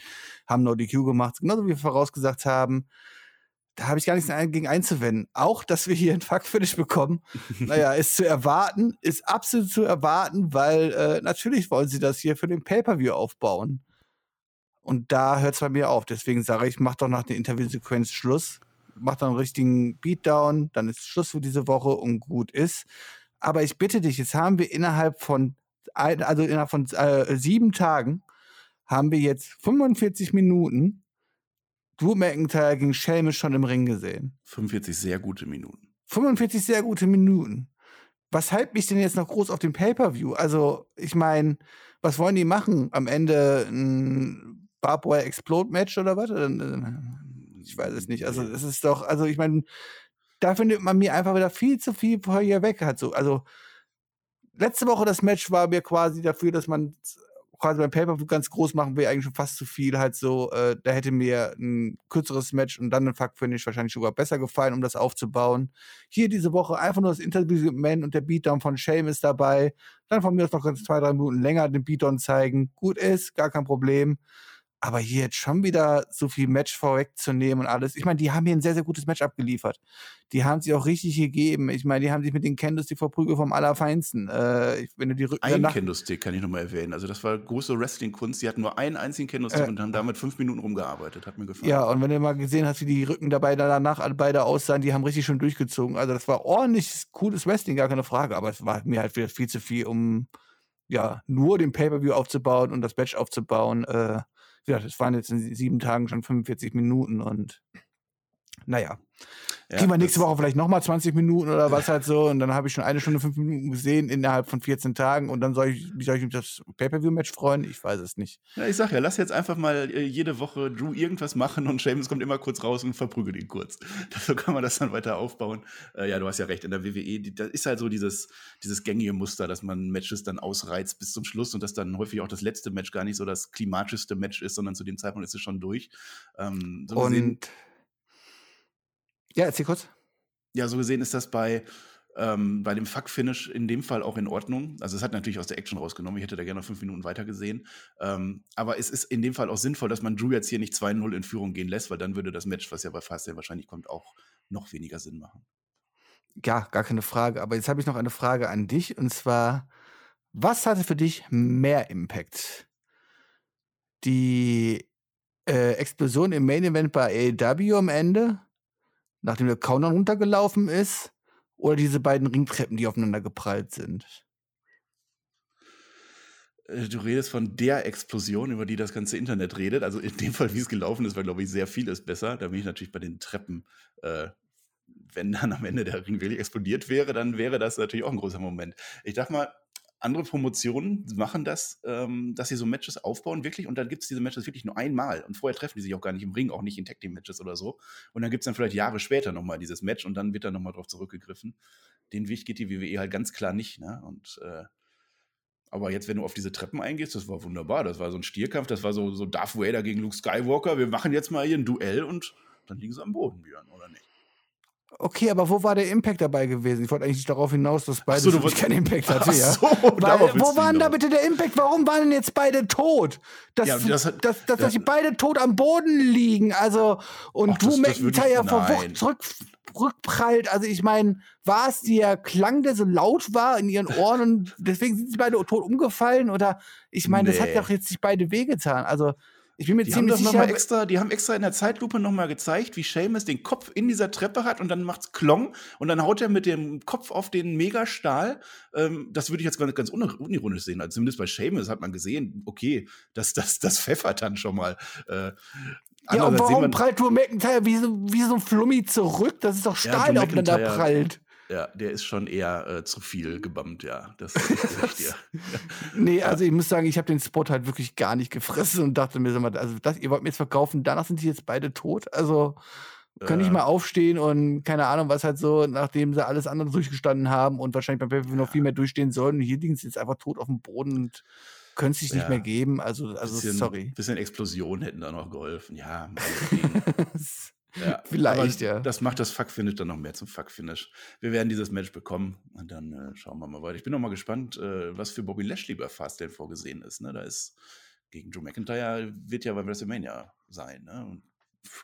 haben No DQ gemacht, genauso wie wir vorausgesagt haben da habe ich gar nichts gegen einzuwenden. Auch, dass wir hier ein Fuck-Finish bekommen, naja, ist zu erwarten, ist absolut zu erwarten, weil äh, natürlich wollen sie das hier für den Pay-Per-View aufbauen. Und da hört es bei mir auf. Deswegen sage ich, mach doch nach der Interviewsequenz Schluss. Mach dann einen richtigen Beatdown, dann ist Schluss für diese Woche und gut ist. Aber ich bitte dich, jetzt haben wir innerhalb von, also innerhalb von äh, sieben Tagen, haben wir jetzt 45 Minuten Drew McIntyre gegen Sheamus schon im Ring gesehen. 45 sehr gute Minuten. 45 sehr gute Minuten. Was hype mich denn jetzt noch groß auf den Pay-Per-View? Also, ich meine, was wollen die machen? Am Ende ein Barbwire Explode Match oder was? Ich weiß es nicht. Also, es ist doch, also ich meine, da findet man mir einfach wieder viel zu viel vorher weg hat. So, also letzte Woche das Match war mir quasi dafür, dass man quasi beim Pay-Per-View ganz groß machen will, eigentlich schon fast zu viel. Halt so, äh, da hätte mir ein kürzeres Match und dann ein Fuck-Finish wahrscheinlich sogar besser gefallen, um das aufzubauen. Hier diese Woche einfach nur das Interview mit Man und der Beatdown von Shame ist dabei. Dann von mir aus noch ganz zwei, drei Minuten länger den Beatdown zeigen. Gut ist, gar kein Problem. Aber hier jetzt schon wieder so viel Match vorwegzunehmen und alles. Ich meine, die haben hier ein sehr, sehr gutes Match abgeliefert. Die haben sich auch richtig gegeben. Ich meine, die haben sich mit den Candlestick verprügelt vom Allerfeinsten. Äh, wenn du die Rücken Ein Candlestick kann ich nochmal erwähnen. Also, das war große Wrestling-Kunst. Die hatten nur einen einzigen Candlestick äh, und haben damit fünf Minuten rumgearbeitet. Hat mir gefallen. Ja, und wenn du mal gesehen hast, wie die Rücken dabei danach beide aussahen, die haben richtig schon durchgezogen. Also, das war ordentlich cooles Wrestling, gar keine Frage. Aber es war mir halt wieder viel zu viel, um ja, nur den Pay-Per-View aufzubauen und das Match aufzubauen. Äh, wie gesagt, es waren jetzt in sieben Tagen schon 45 Minuten und naja. Ja, Kriegen wir nächste Woche vielleicht nochmal 20 Minuten oder was halt so. Und dann habe ich schon eine Stunde, fünf Minuten gesehen innerhalb von 14 Tagen. Und dann soll ich, wie soll ich mich das Pay-Per-View-Match freuen? Ich weiß es nicht. Ja, ich sag ja, lass jetzt einfach mal äh, jede Woche Drew irgendwas machen und Seamus kommt immer kurz raus und verprügelt ihn kurz. So kann man das dann weiter aufbauen. Äh, ja, du hast ja recht. In der WWE, die, da ist halt so dieses, dieses gängige Muster, dass man Matches dann ausreizt bis zum Schluss und dass dann häufig auch das letzte Match gar nicht so das klimatischste Match ist, sondern zu dem Zeitpunkt ist es schon durch. Ähm, so und ja, erzähl kurz. Ja, so gesehen ist das bei, ähm, bei dem Fuck-Finish in dem Fall auch in Ordnung. Also es hat natürlich aus der Action rausgenommen. Ich hätte da gerne noch fünf Minuten weiter gesehen. Ähm, aber es ist in dem Fall auch sinnvoll, dass man Drew jetzt hier nicht 2-0 in Führung gehen lässt, weil dann würde das Match, was ja bei Fastlane wahrscheinlich kommt, auch noch weniger Sinn machen. Ja, gar keine Frage. Aber jetzt habe ich noch eine Frage an dich. Und zwar, was hatte für dich mehr Impact? Die äh, Explosion im Main Event bei AEW am Ende nachdem der Countdown runtergelaufen ist, oder diese beiden Ringtreppen, die aufeinander geprallt sind? Äh, du redest von der Explosion, über die das ganze Internet redet. Also in dem Fall, wie es gelaufen ist, war, glaube ich, sehr vieles besser. Da bin ich natürlich bei den Treppen. Äh, wenn dann am Ende der Ring wirklich explodiert wäre, dann wäre das natürlich auch ein großer Moment. Ich dachte mal, andere Promotionen machen das, ähm, dass sie so Matches aufbauen, wirklich, und dann gibt es diese Matches wirklich nur einmal. Und vorher treffen die sich auch gar nicht im Ring, auch nicht in Tag Team Matches oder so. Und dann gibt es dann vielleicht Jahre später nochmal dieses Match und dann wird dann nochmal drauf zurückgegriffen. Den Weg geht die WWE halt ganz klar nicht, ne? Und äh, aber jetzt, wenn du auf diese Treppen eingehst, das war wunderbar. Das war so ein Stierkampf, das war so, so Darth Vader gegen Luke Skywalker. Wir machen jetzt mal hier ein Duell und dann liegen sie am Boden, Björn, oder nicht? Okay, aber wo war der Impact dabei gewesen? Ich wollte eigentlich darauf hinaus, dass beide so, keinen Impact hatten. Ja. So, Weil, wo war denn da bitte der Impact? Warum waren denn jetzt beide tot? Dass, ja, das hat, dass, dass, dass sie beide tot am Boden liegen. Also, und Ach, Drew McIntyre vor Wucht zurück, rückprallt. Also, ich meine, war es der Klang, der so laut war in ihren Ohren und deswegen sind sie beide tot umgefallen? Oder, ich meine, nee. das hat doch jetzt sich beide wehgetan. Also, ich bin mir die ziemlich haben sicher. Noch mal extra, die haben extra in der Zeitlupe nochmal gezeigt, wie Seamus den Kopf in dieser Treppe hat und dann macht's Klong und dann haut er mit dem Kopf auf den Megastahl. Ähm, das würde ich jetzt ganz, ganz unironisch sehen. Also zumindest bei Seamus hat man gesehen, okay, das, das, das pfeffert dann schon mal. Äh, ja, und warum prallt Drew McIntyre wie so, wie so ein Flummi zurück? Das ist doch Stahl, ja, aufeinander prallt. Ja, der ist schon eher äh, zu viel gebammt, ja. Das ist dir. nee, also ich muss sagen, ich habe den Spot halt wirklich gar nicht gefressen und dachte mir, also das, ihr wollt mir jetzt verkaufen, danach sind die jetzt beide tot. Also können ja. ich mal aufstehen und keine Ahnung, was halt so, nachdem sie alles andere durchgestanden haben und wahrscheinlich beim PPV noch viel mehr durchstehen sollen. Und hier liegen sie jetzt einfach tot auf dem Boden und können es sich ja. nicht mehr geben. Also, also bisschen, sorry. Bisschen Explosion hätten da noch geholfen. Ja, Ja, Vielleicht, ja. Das macht das Fuck-Finish dann noch mehr zum Fuck-Finish. Wir werden dieses Match bekommen und dann äh, schauen wir mal weiter. Ich bin noch mal gespannt, äh, was für Bobby Lashley bei Fastlane vorgesehen ist. Ne? Da ist gegen Drew McIntyre wird ja bei WrestleMania sein. Ne?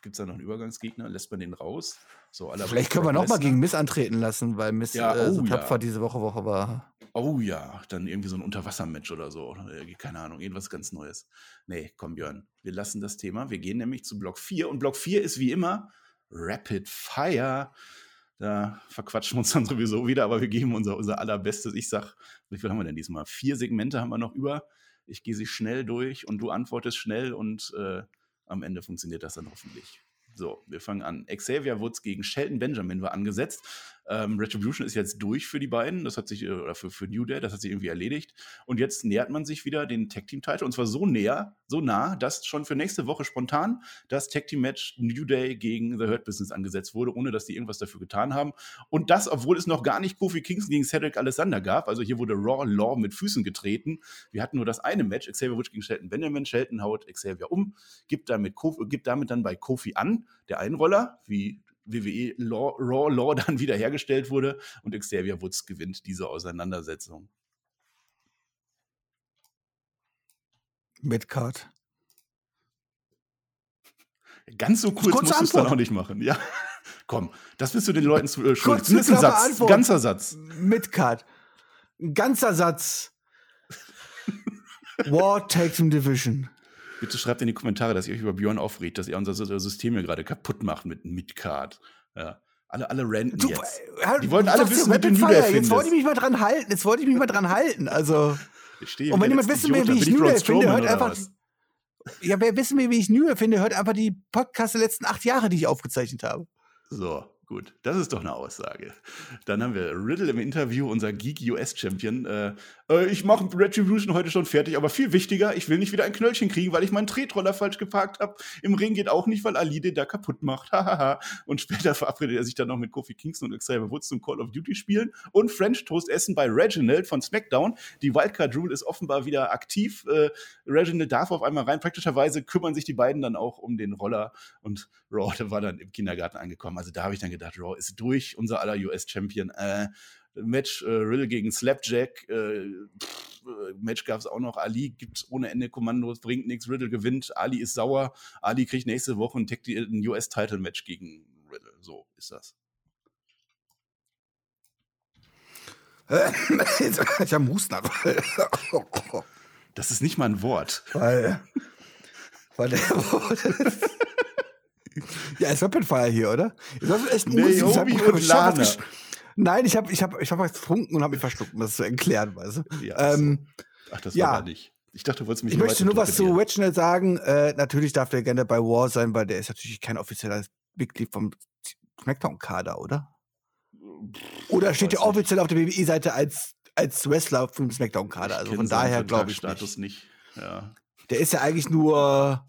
Gibt es da noch einen Übergangsgegner? Lässt man den raus? So, Vielleicht können wir noch mal gegen Miss antreten lassen, weil Miss ja, äh, so oh, tapfer ja. diese Woche, Woche war. Oh ja, dann irgendwie so ein Unterwassermatch oder so. Keine Ahnung, irgendwas ganz Neues. Nee, komm, Björn, wir lassen das Thema. Wir gehen nämlich zu Block 4. Und Block 4 ist wie immer Rapid Fire. Da verquatschen wir uns dann sowieso wieder, aber wir geben unser, unser allerbestes. Ich sag, wie viel haben wir denn diesmal? Vier Segmente haben wir noch über. Ich gehe sie schnell durch und du antwortest schnell und äh, am Ende funktioniert das dann hoffentlich. So, wir fangen an. Xavier Woods gegen Shelton Benjamin war angesetzt. Ähm, Retribution ist jetzt durch für die beiden, das hat sich, äh, oder für, für New Day, das hat sich irgendwie erledigt. Und jetzt nähert man sich wieder den Tag Team Title und zwar so näher, so nah, dass schon für nächste Woche spontan das Tag Team Match New Day gegen The Hurt Business angesetzt wurde, ohne dass die irgendwas dafür getan haben. Und das, obwohl es noch gar nicht Kofi Kingston gegen Cedric Alexander gab. Also hier wurde Raw Law mit Füßen getreten. Wir hatten nur das eine Match, Xavier Woods gegen Shelton Benjamin. Shelton haut Xavier um, gibt damit, Kofi, gibt damit dann bei Kofi an, der Einroller, wie WWE Law, Raw Law dann wiederhergestellt wurde und Xavier Woods gewinnt diese Auseinandersetzung. Midcard. Ganz so kurz Kurze musst du es dann auch nicht machen. Ja, komm, das bist du den Leuten zu, äh, schuldig. Zumindest ein Satz, Antwort. ganzer Satz. Midcard. Ein ganzer Satz. War Tag Team Division. Bitte schreibt in die Kommentare, dass ihr euch über Björn aufregt, dass er unser Sy- System hier gerade kaputt macht mit Midcard. Ja. Alle, alle ranten Du, jetzt. äh, Die wollten alle wissen, wie du Day Fire. Jetzt wollte ich findest. mich mal dran halten. Jetzt wollte ich mich mal dran halten. Also, Ich stehe und wenn jemand wissen will, wie ich Braun finde, hört einfach. was? Ja, wer wissen will, wie ich New Day finde, hört einfach die Podcasts der letzten acht Jahre, die ich aufgezeichnet habe. So, gut. Das ist doch eine Aussage. Dann haben wir Riddle im Interview, unser Geek US-Champion. Äh, äh, ich mache Retribution heute schon fertig, aber viel wichtiger, ich will nicht wieder ein Knöllchen kriegen, weil ich meinen Tretroller falsch geparkt habe. Im Ring geht auch nicht, weil Ali den da kaputt macht. Hahaha. und später verabredet er sich dann noch mit Kofi Kingston und Xavier Woods zum Call of Duty spielen und French Toast essen bei Reginald von SmackDown. Die Wildcard Rule ist offenbar wieder aktiv. Äh, Reginald darf auf einmal rein. Praktischerweise kümmern sich die beiden dann auch um den Roller und Raw war dann im Kindergarten angekommen. Also da habe ich dann gedacht, Raw ist durch, unser aller US-Champion. Äh, Match äh, Riddle gegen Slapjack. Äh, pff, äh, Match gab es auch noch. Ali gibt ohne Ende Kommandos, bringt nichts. Riddle gewinnt. Ali ist sauer. Ali kriegt nächste Woche ein, ein US-Title-Match gegen Riddle. So ist das. ich habe Husten. Das ist nicht mal ein Wort. weil, weil der. ja, ist Rapid Fire hier, oder? Ich hab echt Husten. Ich hab- und Lana. Nein, ich habe ich hab, ich hab was getrunken und habe mich verschluckt, um das zu erklären, weißt du? Ja, ähm, Ach, das ja. war nicht. Ich dachte, du wolltest mich Ich möchte nur was zu. Reginald sagen. Äh, natürlich darf der gerne bei War sein, weil der ist natürlich kein offizieller Mitglied vom SmackDown-Kader, oder? Oder steht der offiziell auf der WWE-Seite als, als Wrestler vom SmackDown-Kader? Also von daher glaube ich Vertragsstatus nicht. nicht. Ja. Der ist ja eigentlich nur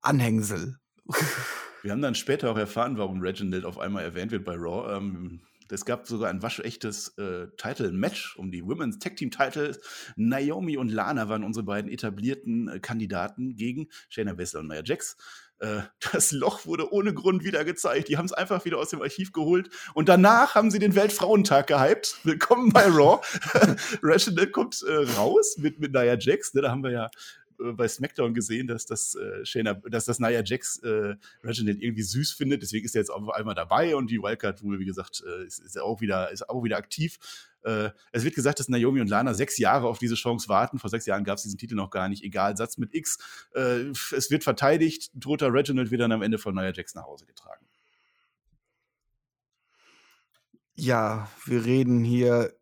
Anhängsel. Wir haben dann später auch erfahren, warum Reginald auf einmal erwähnt wird bei Raw. Ähm, es gab sogar ein waschechtes äh, Title-Match um die Women's Tag Team Titles. Naomi und Lana waren unsere beiden etablierten äh, Kandidaten gegen Shayna Baszler und Nia Jax. Äh, das Loch wurde ohne Grund wieder gezeigt. Die haben es einfach wieder aus dem Archiv geholt. Und danach haben sie den Weltfrauentag gehypt. Willkommen bei Raw. Reginald kommt äh, raus mit, mit Nia Jax. Ne, da haben wir ja bei SmackDown gesehen, dass das äh, Shayna, dass das Nia Jax äh, Reginald irgendwie süß findet. Deswegen ist er jetzt auf einmal dabei und die Wildcard Rule, wie gesagt, äh, ist, ist auch wieder ist auch wieder aktiv. Äh, es wird gesagt, dass Naomi und Lana sechs Jahre auf diese Chance warten. Vor sechs Jahren gab es diesen Titel noch gar nicht. Egal, Satz mit X. Äh, es wird verteidigt. Toter Reginald wird dann am Ende von Nia Jax nach Hause getragen. Ja, wir reden hier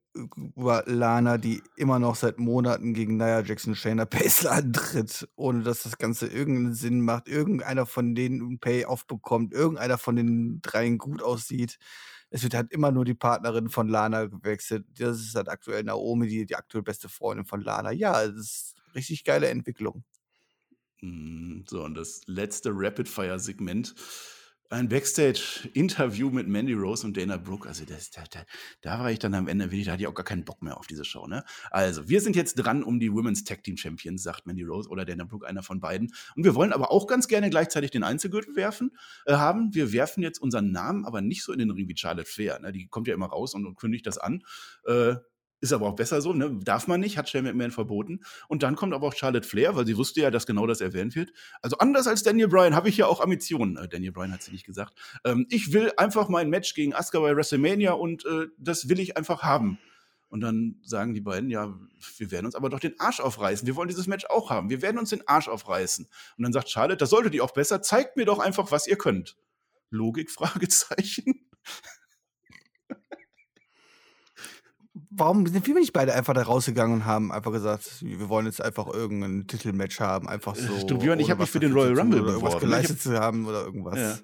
über Lana, die immer noch seit Monaten gegen Nia Jackson Shayna Baszler antritt, ohne dass das Ganze irgendeinen Sinn macht, irgendeiner von denen einen Payoff bekommt, irgendeiner von den dreien gut aussieht. Es wird halt immer nur die Partnerin von Lana gewechselt. Das ist halt aktuell Naomi, die, die aktuell beste Freundin von Lana. Ja, das ist richtig geile Entwicklung. Mm, So, und das letzte Rapid-Fire-Segment. Ein Backstage-Interview mit Mandy Rose und Dana Brooke. Also, das, da, da, da war ich dann am Ende, da hatte ich auch gar keinen Bock mehr auf diese Show. Ne? Also, wir sind jetzt dran um die Women's Tag Team Champions, sagt Mandy Rose oder Dana Brooke, einer von beiden. Und wir wollen aber auch ganz gerne gleichzeitig den Einzelgürtel werfen, äh, haben. Wir werfen jetzt unseren Namen aber nicht so in den Ring wie Charlotte Flair. Ne? Die kommt ja immer raus und, und kündigt das an. Äh, ist aber auch besser so, ne? Darf man nicht, hat Shane McMahon verboten. Und dann kommt aber auch Charlotte Flair, weil sie wusste ja, dass genau das erwähnt wird. Also anders als Daniel Bryan habe ich ja auch Ambitionen. Äh, Daniel Bryan hat sie nicht gesagt. Ähm, ich will einfach mein Match gegen Asuka bei WrestleMania und äh, das will ich einfach haben. Und dann sagen die beiden, ja, wir werden uns aber doch den Arsch aufreißen. Wir wollen dieses Match auch haben. Wir werden uns den Arsch aufreißen. Und dann sagt Charlotte, das solltet ihr auch besser. Zeigt mir doch einfach, was ihr könnt. Logik? Fragezeichen. Warum sind wir nicht beide einfach da rausgegangen und haben einfach gesagt, wir wollen jetzt einfach irgendein Titelmatch haben, einfach so. du, Björn, ich ohne hab mich für den Royal Rumble irgendwas beworben? Ich geleistet zu haben oder irgendwas. Ja.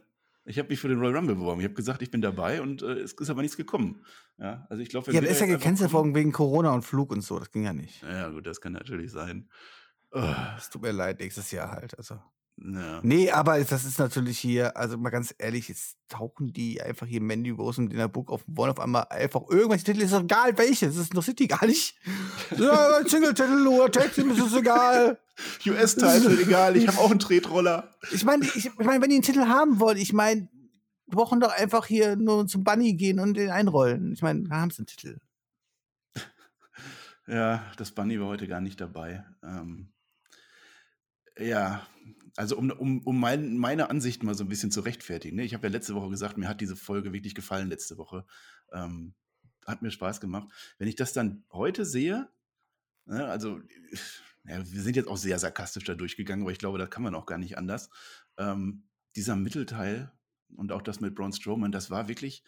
Ich habe mich für den Royal Rumble beworben. Ich habe gesagt, ich bin dabei und äh, es ist aber nichts gekommen. Ja, also ich glaube, Ja, der ist ja gecancelt worden wegen Corona und Flug und so. Das ging ja nicht. Ja, gut, das kann natürlich sein. Oh, Es tut mir leid, nächstes Jahr halt. Also. Ja. Nee, aber das ist natürlich hier, also mal ganz ehrlich, jetzt tauchen die einfach hier Mandy Rose und Dina Book auf und wollen auf einmal einfach irgendwelche Titel, ist doch egal welche, das ist noch City gar nicht. Ja, Single-Titel oder Tag-Team ist es egal. US-Title, egal, ich habe auch einen Tretroller. Ich meine, ich, ich mein, wenn die einen Titel haben wollen, ich meine, die brauchen doch einfach hier nur zum Bunny gehen und den einrollen. Ich meine, da haben sie einen Titel. Ja, das Bunny war heute gar nicht dabei. Ähm, ja, also um, um, um mein, meine Ansicht mal so ein bisschen zu rechtfertigen. Ne? Ich habe ja letzte Woche gesagt, mir hat diese Folge wirklich gefallen letzte Woche. Ähm, hat mir Spaß gemacht. Wenn ich das dann heute sehe, ne, also ja, wir sind jetzt auch sehr sarkastisch da durchgegangen, aber ich glaube, das kann man auch gar nicht anders. Ähm, dieser Mittelteil und auch das mit Braun Strowman, das war wirklich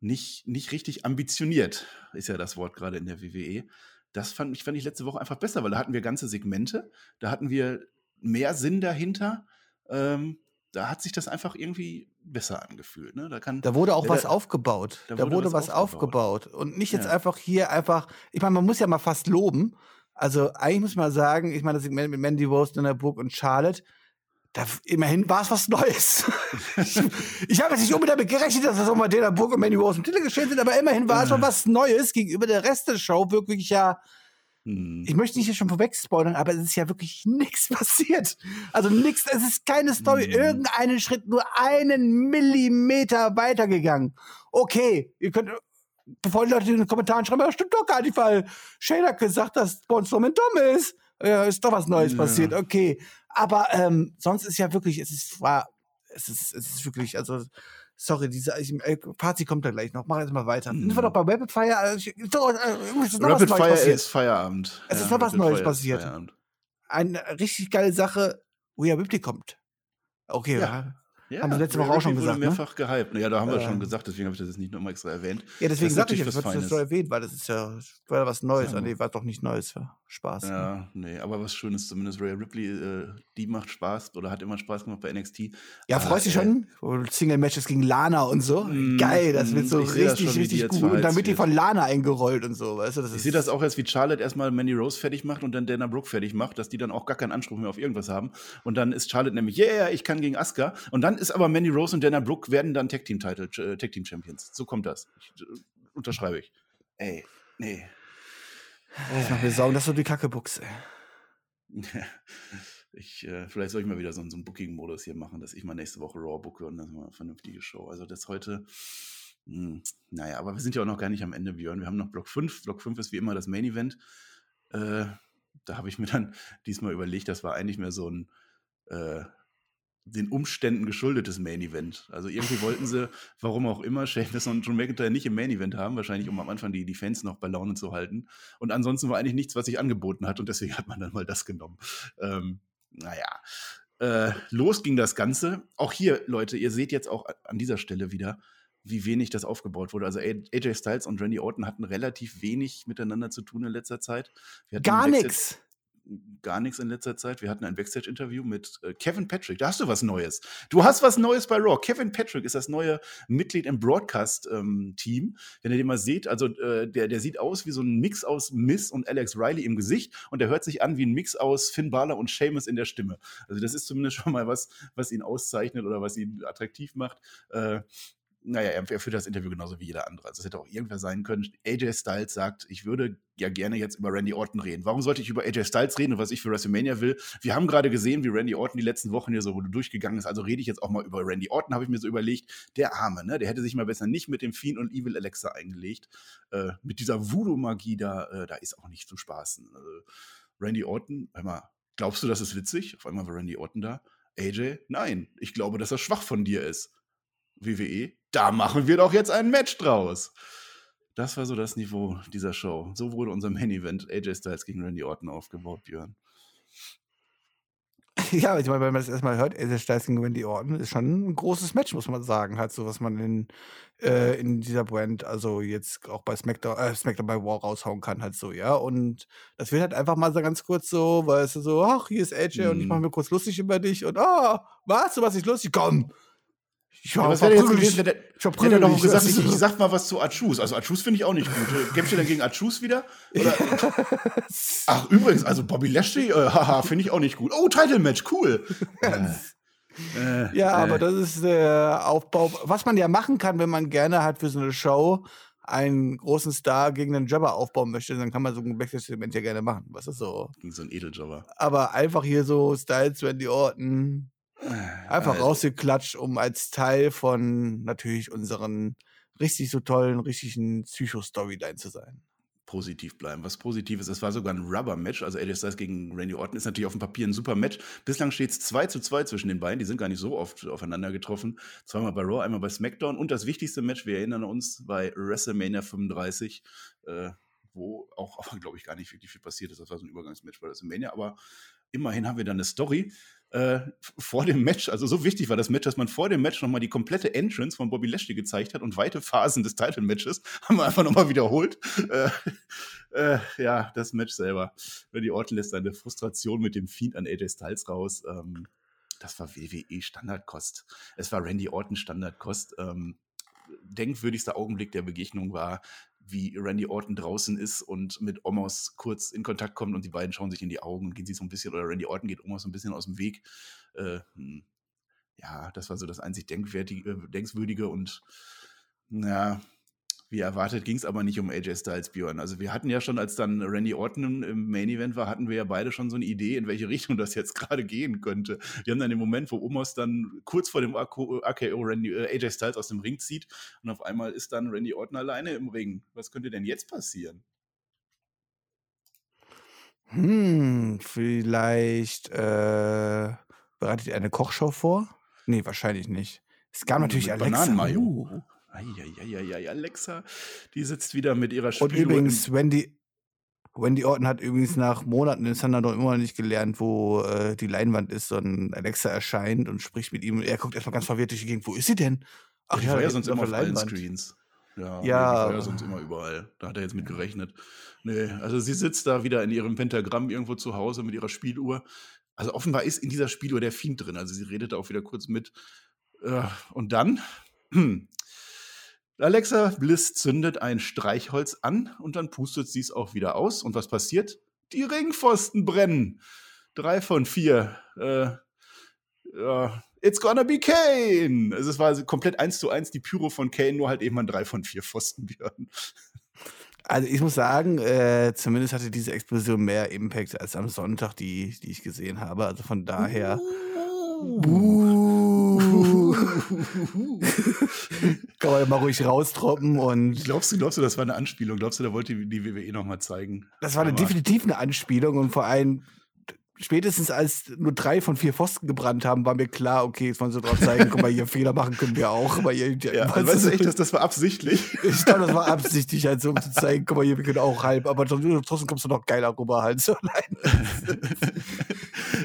nicht, nicht richtig ambitioniert, ist ja das Wort gerade in der WWE. Das fand ich, fand ich letzte Woche einfach besser, weil da hatten wir ganze Segmente, da hatten wir mehr Sinn dahinter. Ähm, da hat sich das einfach irgendwie besser angefühlt. Ne? Da, kann, Da wurde auch Ja, was aufgebaut. da Da, wurde wurde, was was aufgebaut. aufgebaut. Und nicht jetzt Ja. einfach hier einfach, ich meine, man muss ja mal fast loben. Also eigentlich muss man sagen, ich meine, das Segment mit Mandy Rose, Dana Brooke und Charlotte, da, immerhin war es was Neues. ich ich habe jetzt nicht unbedingt damit gerechnet, dass das auch mal Dana Brooke und Mandy Rose im Titel geschehen sind, aber immerhin war es Äh. mal was Neues gegenüber der Rest der Show. Wirklich ja, Hm. ich möchte nicht hier schon vorweg spoilern, aber es ist ja wirklich nichts passiert. Also nichts, es ist keine Story, Mhm. irgendeinen Schritt, nur einen Millimeter weitergegangen. Okay, ihr könnt, bevor die Leute in den Kommentaren schreiben, das stimmt doch gar nicht, weil Shane hat gesagt, dass Braun Strowman dumm ist. Ja, ist doch was Neues Ja. passiert, okay. Aber ähm, sonst ist ja wirklich, es ist, war, es ist, es ist wirklich, also, sorry, diese, äh, Fazit kommt da gleich noch, mach jetzt mal weiter. Mhm. Sind wir doch bei Rapid Fire, also, ist äh, noch was Rapid Neues Fire passiert. ist Feierabend. Es ist noch was Rapid Neues Fire passiert. Eine richtig geile Sache, Rhea Ripley kommt. Okay, Ja. ja. Ja, Haben sie letzte Woche auch schon gesagt, ne? mehrfach gehypt. Ja, da haben wir Ja. schon gesagt, deswegen habe ich das jetzt nicht nochmal extra erwähnt. Ja, deswegen sagte ich, das was ich so erwähnt, weil das ist ja, war ja was Neues. Ja. Ah, nee, war doch nicht Neues. War Spaß. ne? Ja, nee, aber was Schönes zumindest. Rhea Ripley, äh, die macht Spaß oder hat immer Spaß gemacht bei NXT. Ja, Ah, freust dich ey. schon? Single-Matches gegen Lana und so. Mm, Geil, das wird mm, so ich richtig, schon, richtig gut. Und dann wird die von Lana eingerollt und so, weißt du? Das Ich ist, sehe das auch erst, wie Charlotte erstmal Mandy Rose fertig macht und dann Dana Brooke fertig macht, dass die dann auch gar keinen Anspruch mehr auf irgendwas haben. Und dann ist Charlotte nämlich, yeah, ich kann gegen Asuka. Und dann ist aber Mandy Rose und Dana Brooke werden dann Tag Team Title, äh, Tag Team Champions. So kommt das. Ich, äh, unterschreibe ich. Ey, nee. Das macht mir Sorgen, das ist so die Kackebuchse. Ich, äh, vielleicht soll ich mal wieder so, so einen Booking-Modus hier machen, dass ich mal nächste Woche Raw booke und dann mal eine vernünftige Show. Also das heute, mh, naja, aber wir sind ja auch noch gar nicht am Ende, Björn. Wir haben noch Block 5. Block 5 ist wie immer das Main Event. Äh, da habe ich mir dann diesmal überlegt, das war eigentlich mehr so ein äh, den Umständen geschuldetes Main Event. Also irgendwie wollten sie, warum auch immer, Sheamus und Drew McIntyre nicht im Main Event haben, wahrscheinlich um am Anfang die, die Fans noch bei Laune zu halten. Und ansonsten war eigentlich nichts, was sich angeboten hat und deswegen hat man dann mal das genommen. Ähm, naja, äh, los ging das Ganze. Auch hier, Leute, ihr seht jetzt auch an dieser Stelle wieder, wie wenig das aufgebaut wurde. Also AJ Styles und Randy Orton hatten relativ wenig miteinander zu tun in letzter Zeit. Gar nichts. Gar nichts in letzter Zeit. Wir hatten ein Backstage-Interview mit äh, Kevin Patrick. Da hast du was Neues. Du hast was Neues bei Raw. Kevin Patrick ist das neue Mitglied im Broadcast-Team. Wenn ihr den mal seht, also äh, der, der sieht aus wie so ein Mix aus Miss und Alex Riley im Gesicht und der hört sich an wie ein Mix aus Finn Balor und Seamus in der Stimme. Also das ist zumindest schon mal was, was ihn auszeichnet oder was ihn attraktiv macht. Äh, naja, er, er führt das Interview genauso wie jeder andere. Also es hätte auch irgendwer sein können. AJ Styles sagt, ich würde ja gerne jetzt über Randy Orton reden. Warum sollte ich über AJ Styles reden und was ich für WrestleMania will? Wir haben gerade gesehen, wie Randy Orton die letzten Wochen hier so durchgegangen ist. Also rede ich jetzt auch mal über Randy Orton, habe ich mir so überlegt. Der Arme, ne? Der hätte sich mal besser nicht mit dem Fiend und Evil Alexa eingelegt. Äh, mit dieser Voodoo-Magie da, äh, da ist auch nicht zu spaßen. Also, Randy Orton, hör mal, glaubst du, das ist witzig? Auf einmal war Randy Orton da. AJ, nein, ich glaube, dass er schwach von dir ist. WWE, da machen wir doch jetzt ein Match draus. Das war so das Niveau dieser Show. So wurde unser Main Event AJ Styles gegen Randy Orton aufgebaut, Björn. Ja, ich meine, wenn man das erstmal hört, AJ Styles gegen Randy Orton ist schon ein großes Match, muss man sagen. Halt so, was man in, äh, in dieser Brand, also jetzt auch bei SmackDown, äh, SmackDown bei War raushauen kann, halt so, ja. Und das wird halt einfach mal so ganz kurz so, weil es so, ach, hier ist AJ und ich Mhm. mache mir kurz lustig über dich und, ah, was, du machst dich lustig, komm. Ich Ja, war was wäre jetzt gewesen, wenn der, dich. gesagt, ich, ich sag mal was zu Achus. Also Achus finde ich auch nicht gut. Kämpfst du denn gegen Achus wieder? Oder, ach, übrigens, also Bobby Lashley, äh, haha, finde ich auch nicht gut. Oh, Title-Match, cool. Äh, äh, Ja, äh, aber das ist der Aufbau. Was man ja machen kann, wenn man gerne halt für so eine Show einen großen Star gegen einen Jobber aufbauen möchte, dann kann man so ein Backstage-Segment ja gerne machen. Was ist so? Gegen so ein Edeljobber. Aber einfach hier so Styles, Randy Orton, einfach Also, rausgeklatscht, um als Teil von natürlich unseren richtig so tollen, richtigen Psycho-Storyline zu sein. positiv bleiben. Was positiv ist, es war sogar ein Rubber-Match. Also AJ Styles gegen Randy Orton ist natürlich auf dem Papier ein super Match. Bislang steht es 2 zu 2 zwischen den beiden. Die sind gar nicht so oft aufeinander getroffen. Zweimal bei Raw, einmal bei SmackDown. Und das wichtigste Match, wir erinnern uns, bei WrestleMania 35, äh, wo auch, glaube ich, gar nicht wirklich viel passiert ist. Das war so ein Übergangsmatch bei WrestleMania. Aber immerhin haben wir dann eine Story äh, vor dem Match. Also so wichtig war das Match, dass man vor dem Match nochmal die komplette Entrance von Bobby Lashley gezeigt hat und weite Phasen des Title-Matches haben wir einfach nochmal wiederholt. Äh, äh, ja, das Match selber. Randy Orton lässt seine Frustration mit dem Fiend an AJ Styles raus. Ähm, das war WWE Standardkost. Es war Randy Orton Standardkost. Ähm, denkwürdigster Augenblick der Begegnung war, wie Randy Orton draußen ist und mit Omos kurz in Kontakt kommt und die beiden schauen sich in die Augen und gehen sich so ein bisschen, oder Randy Orton geht Omos so ein bisschen aus dem Weg. Äh, hm, ja, das war so das einzig äh, Denkwürdige und ja, wie erwartet ging es aber nicht um AJ Styles Björn. Also wir hatten ja schon, als dann Randy Orton im, Main Event war, hatten wir ja beide schon so eine Idee, in welche Richtung das jetzt gerade gehen könnte. Wir haben dann den Moment, wo Omos dann kurz vor dem AKO, Randy, äh, AJ Styles aus dem Ring zieht und auf einmal ist dann Randy Orton alleine im Ring. Was könnte denn jetzt passieren? Hm, vielleicht äh, bereitet ihr eine Kochshow vor? Nee, wahrscheinlich nicht. Es gab Hm, natürlich Alexa. Bananenmayo. Eieieiei, Alexa, die sitzt wieder mit ihrer Und Spieluhr im- übrigens, Wendy, Wendy Orton hat übrigens nach Monaten in immer noch nicht gelernt, wo äh, die Leinwand ist, sondern Alexa erscheint und spricht mit ihm. Und er guckt erstmal ganz verwirrt durch die Gegend. Wo ist sie denn? Ach, die ja, war ja sonst immer auf allen. Screens. Ja, Ja, war ja sonst immer überall. Da hat er jetzt mit gerechnet. Nee, also sie sitzt da wieder in ihrem Pentagramm irgendwo zu Hause mit ihrer Spieluhr. Also offenbar ist in dieser Spieluhr der Fiend drin. Also sie redet da auch wieder kurz mit. Äh, und dann, hm, Alexa Bliss zündet ein Streichholz an und dann pustet sie es auch wieder aus. Und was passiert? Die Ringpfosten brennen. Drei von vier. Äh, ja, it's gonna be Kane. Also es war komplett eins zu eins die Pyro von Kane, nur halt eben ein drei von vier Pfosten, Björn. Also ich muss sagen, äh, zumindest hatte diese Explosion mehr Impact als am Sonntag, die, die ich gesehen habe. Also von daher. Buh. Kann man ja mal ruhig raustroppen und Glaubst du, glaubst du, das war eine Anspielung? Glaubst du, da wollte die, WWE nochmal zeigen? das war eine definitiv eine Anspielung und vor allem spätestens als nur drei von vier Pfosten gebrannt haben, war mir klar, okay, jetzt wollen sie drauf zeigen, guck mal, hier Fehler machen können wir auch. Aber hier, Ja, also weißt du echt, dass das war absichtlich? ich glaube, das war absichtlich, halt so, um zu zeigen, guck mal, hier, wir können auch halb, aber trotzdem kommst du noch geiler rüber halt so allein.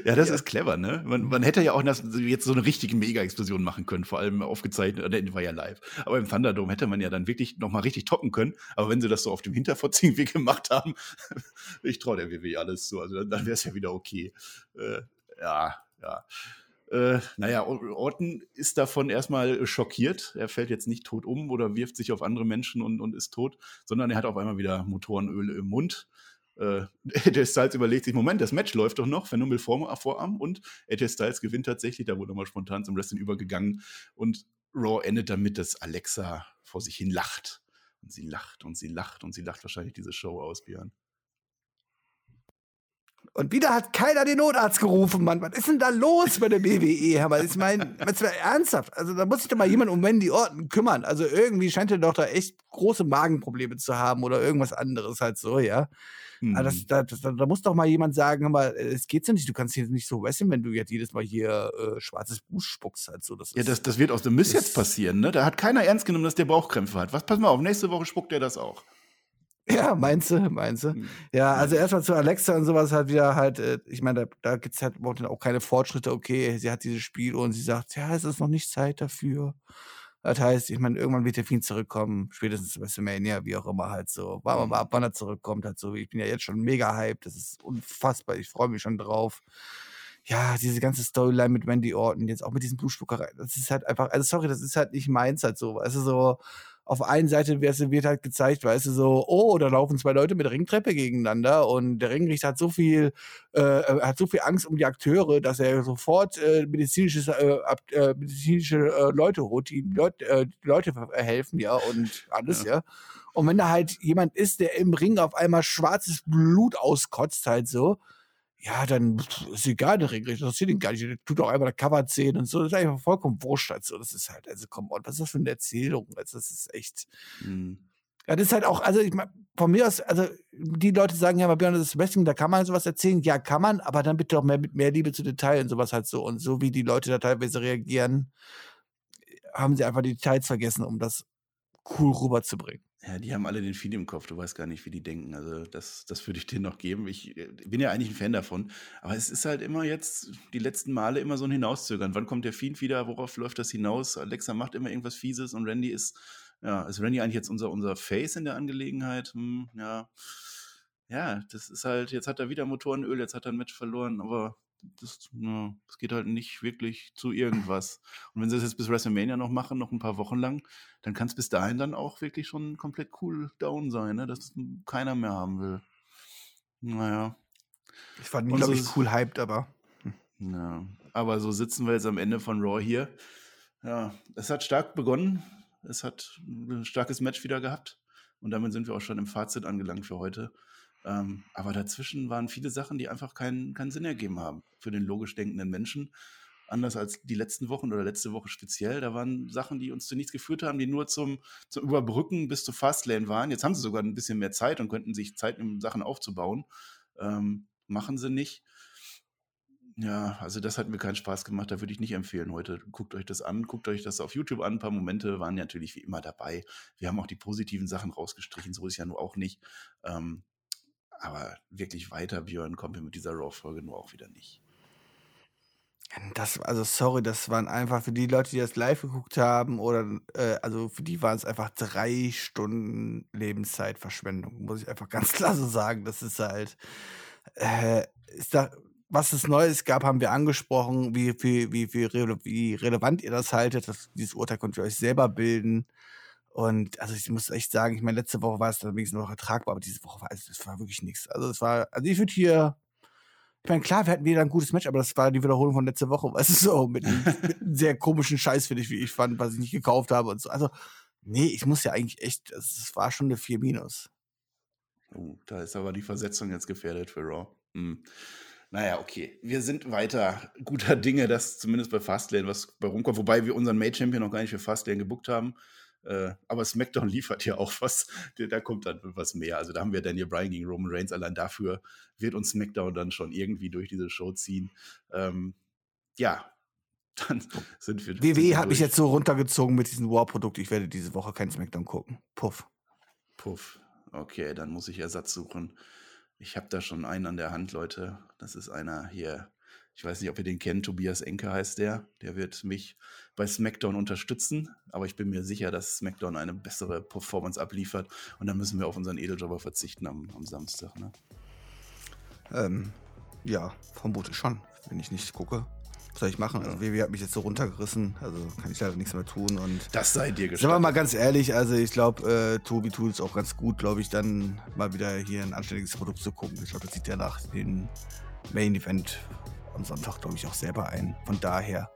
ja, das ist clever, ne? Man, man hätte ja auch das, jetzt so eine richtige Mega-Explosion machen können, vor allem aufgezeichnet, oder war ja live. Aber im Thunderdome hätte man ja dann wirklich nochmal richtig toppen können. Aber wenn sie das so auf dem Hinterfotzigen Weg gemacht haben, ich traue der WWE alles zu. Also dann, dann wäre es ja wieder okay. Äh, ja, ja. Äh, naja, Orton ist davon erstmal schockiert. Er fällt jetzt nicht tot um oder wirft sich auf andere Menschen und, und ist tot, sondern er hat auf einmal wieder Motorenöl im Mund. Äh, AJ Styles überlegt sich, Moment, das Match läuft doch noch, Phenomenal Vor Vorarm und AJ Styles gewinnt tatsächlich, da wurde nochmal spontan zum Wrestling übergegangen und Raw endet damit, dass Alexa vor sich hin lacht. Und sie lacht und sie lacht und sie lacht wahrscheinlich diese Show aus, Björn. Und wieder hat keiner den Notarzt gerufen, Mann. Was ist denn da los bei der BWE? Aber ich meine, ernsthaft. Also da muss sich doch mal jemand um Wendy Orton kümmern. Also irgendwie scheint er doch da echt große Magenprobleme zu haben oder irgendwas anderes halt so, ja. Hm. Aber das, da, das, da muss doch mal jemand sagen, hör mal, es geht so nicht, du kannst hier nicht so wresteln, wenn du jetzt jedes Mal hier äh, schwarzes Buch spuckst halt so. Das ja, das, das wird aus dem Miss das- jetzt passieren, ne? Da hat keiner ernst genommen, dass der Bauchkrämpfe hat. Was, pass mal auf, nächste Woche spuckt er das auch. Ja, meinst du, meinst du? Hm. Ja, also erstmal zu Alexa und sowas halt wieder halt, äh, ich meine, da, da gibt es halt auch keine Fortschritte. Okay, sie hat dieses Spiel und sie sagt, ja, es ist noch nicht Zeit dafür. Das heißt, ich meine, irgendwann wird der Fiend zurückkommen, spätestens zu WrestleMania, wie auch immer halt so. Warten wir mal ab, wann er zurückkommt halt so. Ich bin ja jetzt schon mega hyped, das ist unfassbar, ich freue mich schon drauf. ja, diese ganze Storyline mit Wendy Orton, jetzt auch mit diesen Blutspuckereien, das ist halt einfach, also sorry, das ist halt nicht meins halt so, du, so, auf einen Seite wird halt gezeigt, weißt du, so, oh, da laufen zwei Leute mit Ringtreppe gegeneinander und der Ringrichter hat so viel, äh, äh hat so viel Angst um die Akteure, dass er sofort äh, medizinisches, äh, äh, medizinische äh, Leute holt, die Leut, äh, Leute helfen, ja, und alles, ja. ja. Und wenn da halt jemand ist, der im Ring auf einmal schwarzes Blut auskotzt, halt so, ja, dann ist egal, der Ringrichter interessiert ihn gar nicht. Der tut auch einmal der Cover ziehen und so. Das ist einfach vollkommen wurscht. Also, das ist halt, also, komm on, was ist das für eine Erzählung? Also, das ist echt. Mhm. Ja, das ist halt auch, also ich meine, von mir aus, also die Leute sagen ja mal, Björn, das ist Wrestling, da kann man sowas erzählen. Ja, kann man, aber dann bitte auch mehr mit mehr Liebe zu Details und sowas halt so. Und so wie die Leute da teilweise reagieren, haben sie einfach die Details vergessen, um das cool rüberzubringen. Ja, die haben alle den Feed im Kopf. Du weißt gar nicht, wie die denken. Also das, das würde ich denen noch geben. Ich äh, bin ja eigentlich ein Fan davon. Aber es ist halt immer jetzt, die letzten Male immer so ein Hinauszögern. Wann kommt der Feed wieder? Worauf läuft das hinaus? Alexa macht immer irgendwas Fieses und Randy ist, ja, ist Randy eigentlich jetzt unser, unser Face in der Angelegenheit? Hm, ja. Ja, das ist halt, jetzt hat er wieder Motorenöl, jetzt hat er ein Match verloren, aber das, ja, das geht halt nicht wirklich zu irgendwas. Und wenn sie das jetzt bis WrestleMania noch machen, noch ein paar Wochen lang, dann kann es bis dahin dann auch wirklich schon komplett cool down sein, ne? dass keiner mehr haben will. Naja. Ich fand ihn, glaube ich, cool hyped, aber. Hm. Ja, aber so sitzen wir jetzt am Ende von Raw hier. Ja, es hat stark begonnen. Es hat ein starkes Match wieder gehabt. Und damit sind wir auch schon im Fazit angelangt für heute. Ähm, aber dazwischen waren viele Sachen, die einfach keinen, keinen Sinn ergeben haben für den logisch denkenden Menschen. Anders als die letzten Wochen oder letzte Woche speziell. Da waren Sachen, die uns zu nichts geführt haben, die nur zum, zum Überbrücken bis zu Fastlane waren. Jetzt haben sie sogar ein bisschen mehr Zeit und könnten sich Zeit nehmen, Sachen aufzubauen. Ähm, machen sie nicht. Ja, also das hat mir keinen Spaß gemacht. Da würde ich nicht empfehlen heute. Guckt euch das an, guckt euch das auf YouTube an. Ein paar Momente waren natürlich wie immer dabei. Wir haben auch die positiven Sachen rausgestrichen. So ist ja nur auch nicht. Ähm, aber wirklich weiter, Björn, kommt mir mit dieser Raw-Folge nur auch wieder nicht. Das, also sorry, das waren einfach für die Leute, die das live geguckt haben, oder äh, also für die waren es einfach drei Stunden Lebenszeitverschwendung, muss ich einfach ganz klar so sagen. Das ist halt, äh, ist da, was es Neues gab, haben wir angesprochen, wie, wie, wie, wie, wie relevant ihr das haltet. Das, dieses Urteil könnt ihr euch selber bilden. Und also ich muss echt sagen, ich meine, letzte Woche war es dann wenigstens noch ertragbar, aber diese Woche war es, das war wirklich nichts. Also es war, also ich würde hier, ich meine, klar, wir hatten wieder ein gutes Match, aber das war die Wiederholung von letzter Woche, weißt du, so, mit, mit einem sehr komischen Scheiß, finde ich, wie ich fand, was ich nicht gekauft habe und so. Also, nee, ich muss ja eigentlich echt, es war schon eine 4 Minus. Oh, da ist aber die Versetzung jetzt gefährdet für Raw. Hm. Naja, okay. Wir sind weiter guter Dinge, dass zumindest bei Fastlane was bei rumkommt, wobei wir unseren Made Champion noch gar nicht für Fastlane gebuckt haben. Äh, aber SmackDown liefert ja auch was. Da kommt dann was mehr. Also da haben wir Daniel Bryan gegen Roman Reigns. Allein dafür wird uns SmackDown dann schon irgendwie durch diese Show ziehen. Ähm, ja, dann sind wir. WWE hat mich jetzt so runtergezogen mit diesem War-Produkt. Ich werde diese Woche kein SmackDown gucken. Puff. Puff. Okay, dann muss ich Ersatz suchen. Ich habe da schon einen an der Hand, Leute. Das ist einer hier ich weiß nicht, ob ihr den kennt, Tobias Enke heißt der. Der wird mich bei SmackDown unterstützen, aber ich bin mir sicher, dass SmackDown eine bessere Performance abliefert und dann müssen wir auf unseren Edeljobber verzichten am, am Samstag. Ne? Ähm, ja, vermute schon, wenn ich nicht gucke. Was soll ich machen? Also WWE hat mich jetzt so runtergerissen, also kann ich leider nichts mehr tun. Und das sei dir gestattet. Sagen wir mal ganz ehrlich, also ich glaube, äh, Tobi tut es auch ganz gut, glaube ich, dann mal wieder hier ein anständiges Produkt zu gucken. Ich glaube, das sieht ja nach dem Main Event am Sonntag, glaube ich, auch selber ein. Von daher.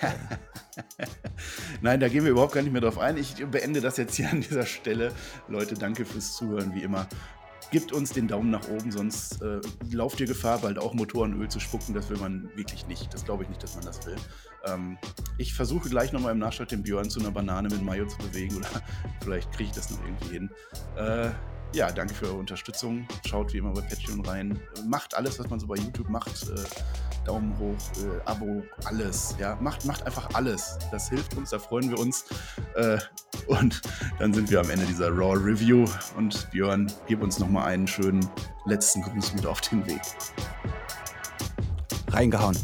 Nein, da gehen wir überhaupt gar nicht mehr drauf ein. Ich beende das jetzt hier an dieser Stelle. Leute, danke fürs Zuhören, wie immer. Gebt uns den Daumen nach oben, sonst äh, lauft ihr Gefahr, bald auch Motorenöl zu spucken. Das will man wirklich nicht. Das glaube ich nicht, dass man das will. Ähm, ich versuche gleich nochmal im Nachschlag den Björn zu einer Banane mit Mayo zu bewegen oder vielleicht kriege ich das noch irgendwie hin. Äh, ja, danke für eure Unterstützung. Schaut wie immer bei Patreon rein. Macht alles, was man so bei YouTube macht. Äh, Daumen hoch, äh, Abo, alles. Ja, macht, macht einfach alles. Das hilft uns, da freuen wir uns. Äh, und dann sind wir am Ende dieser Raw Review. Und Björn, gib uns nochmal einen schönen letzten Gruß mit auf den Weg. Reingehauen.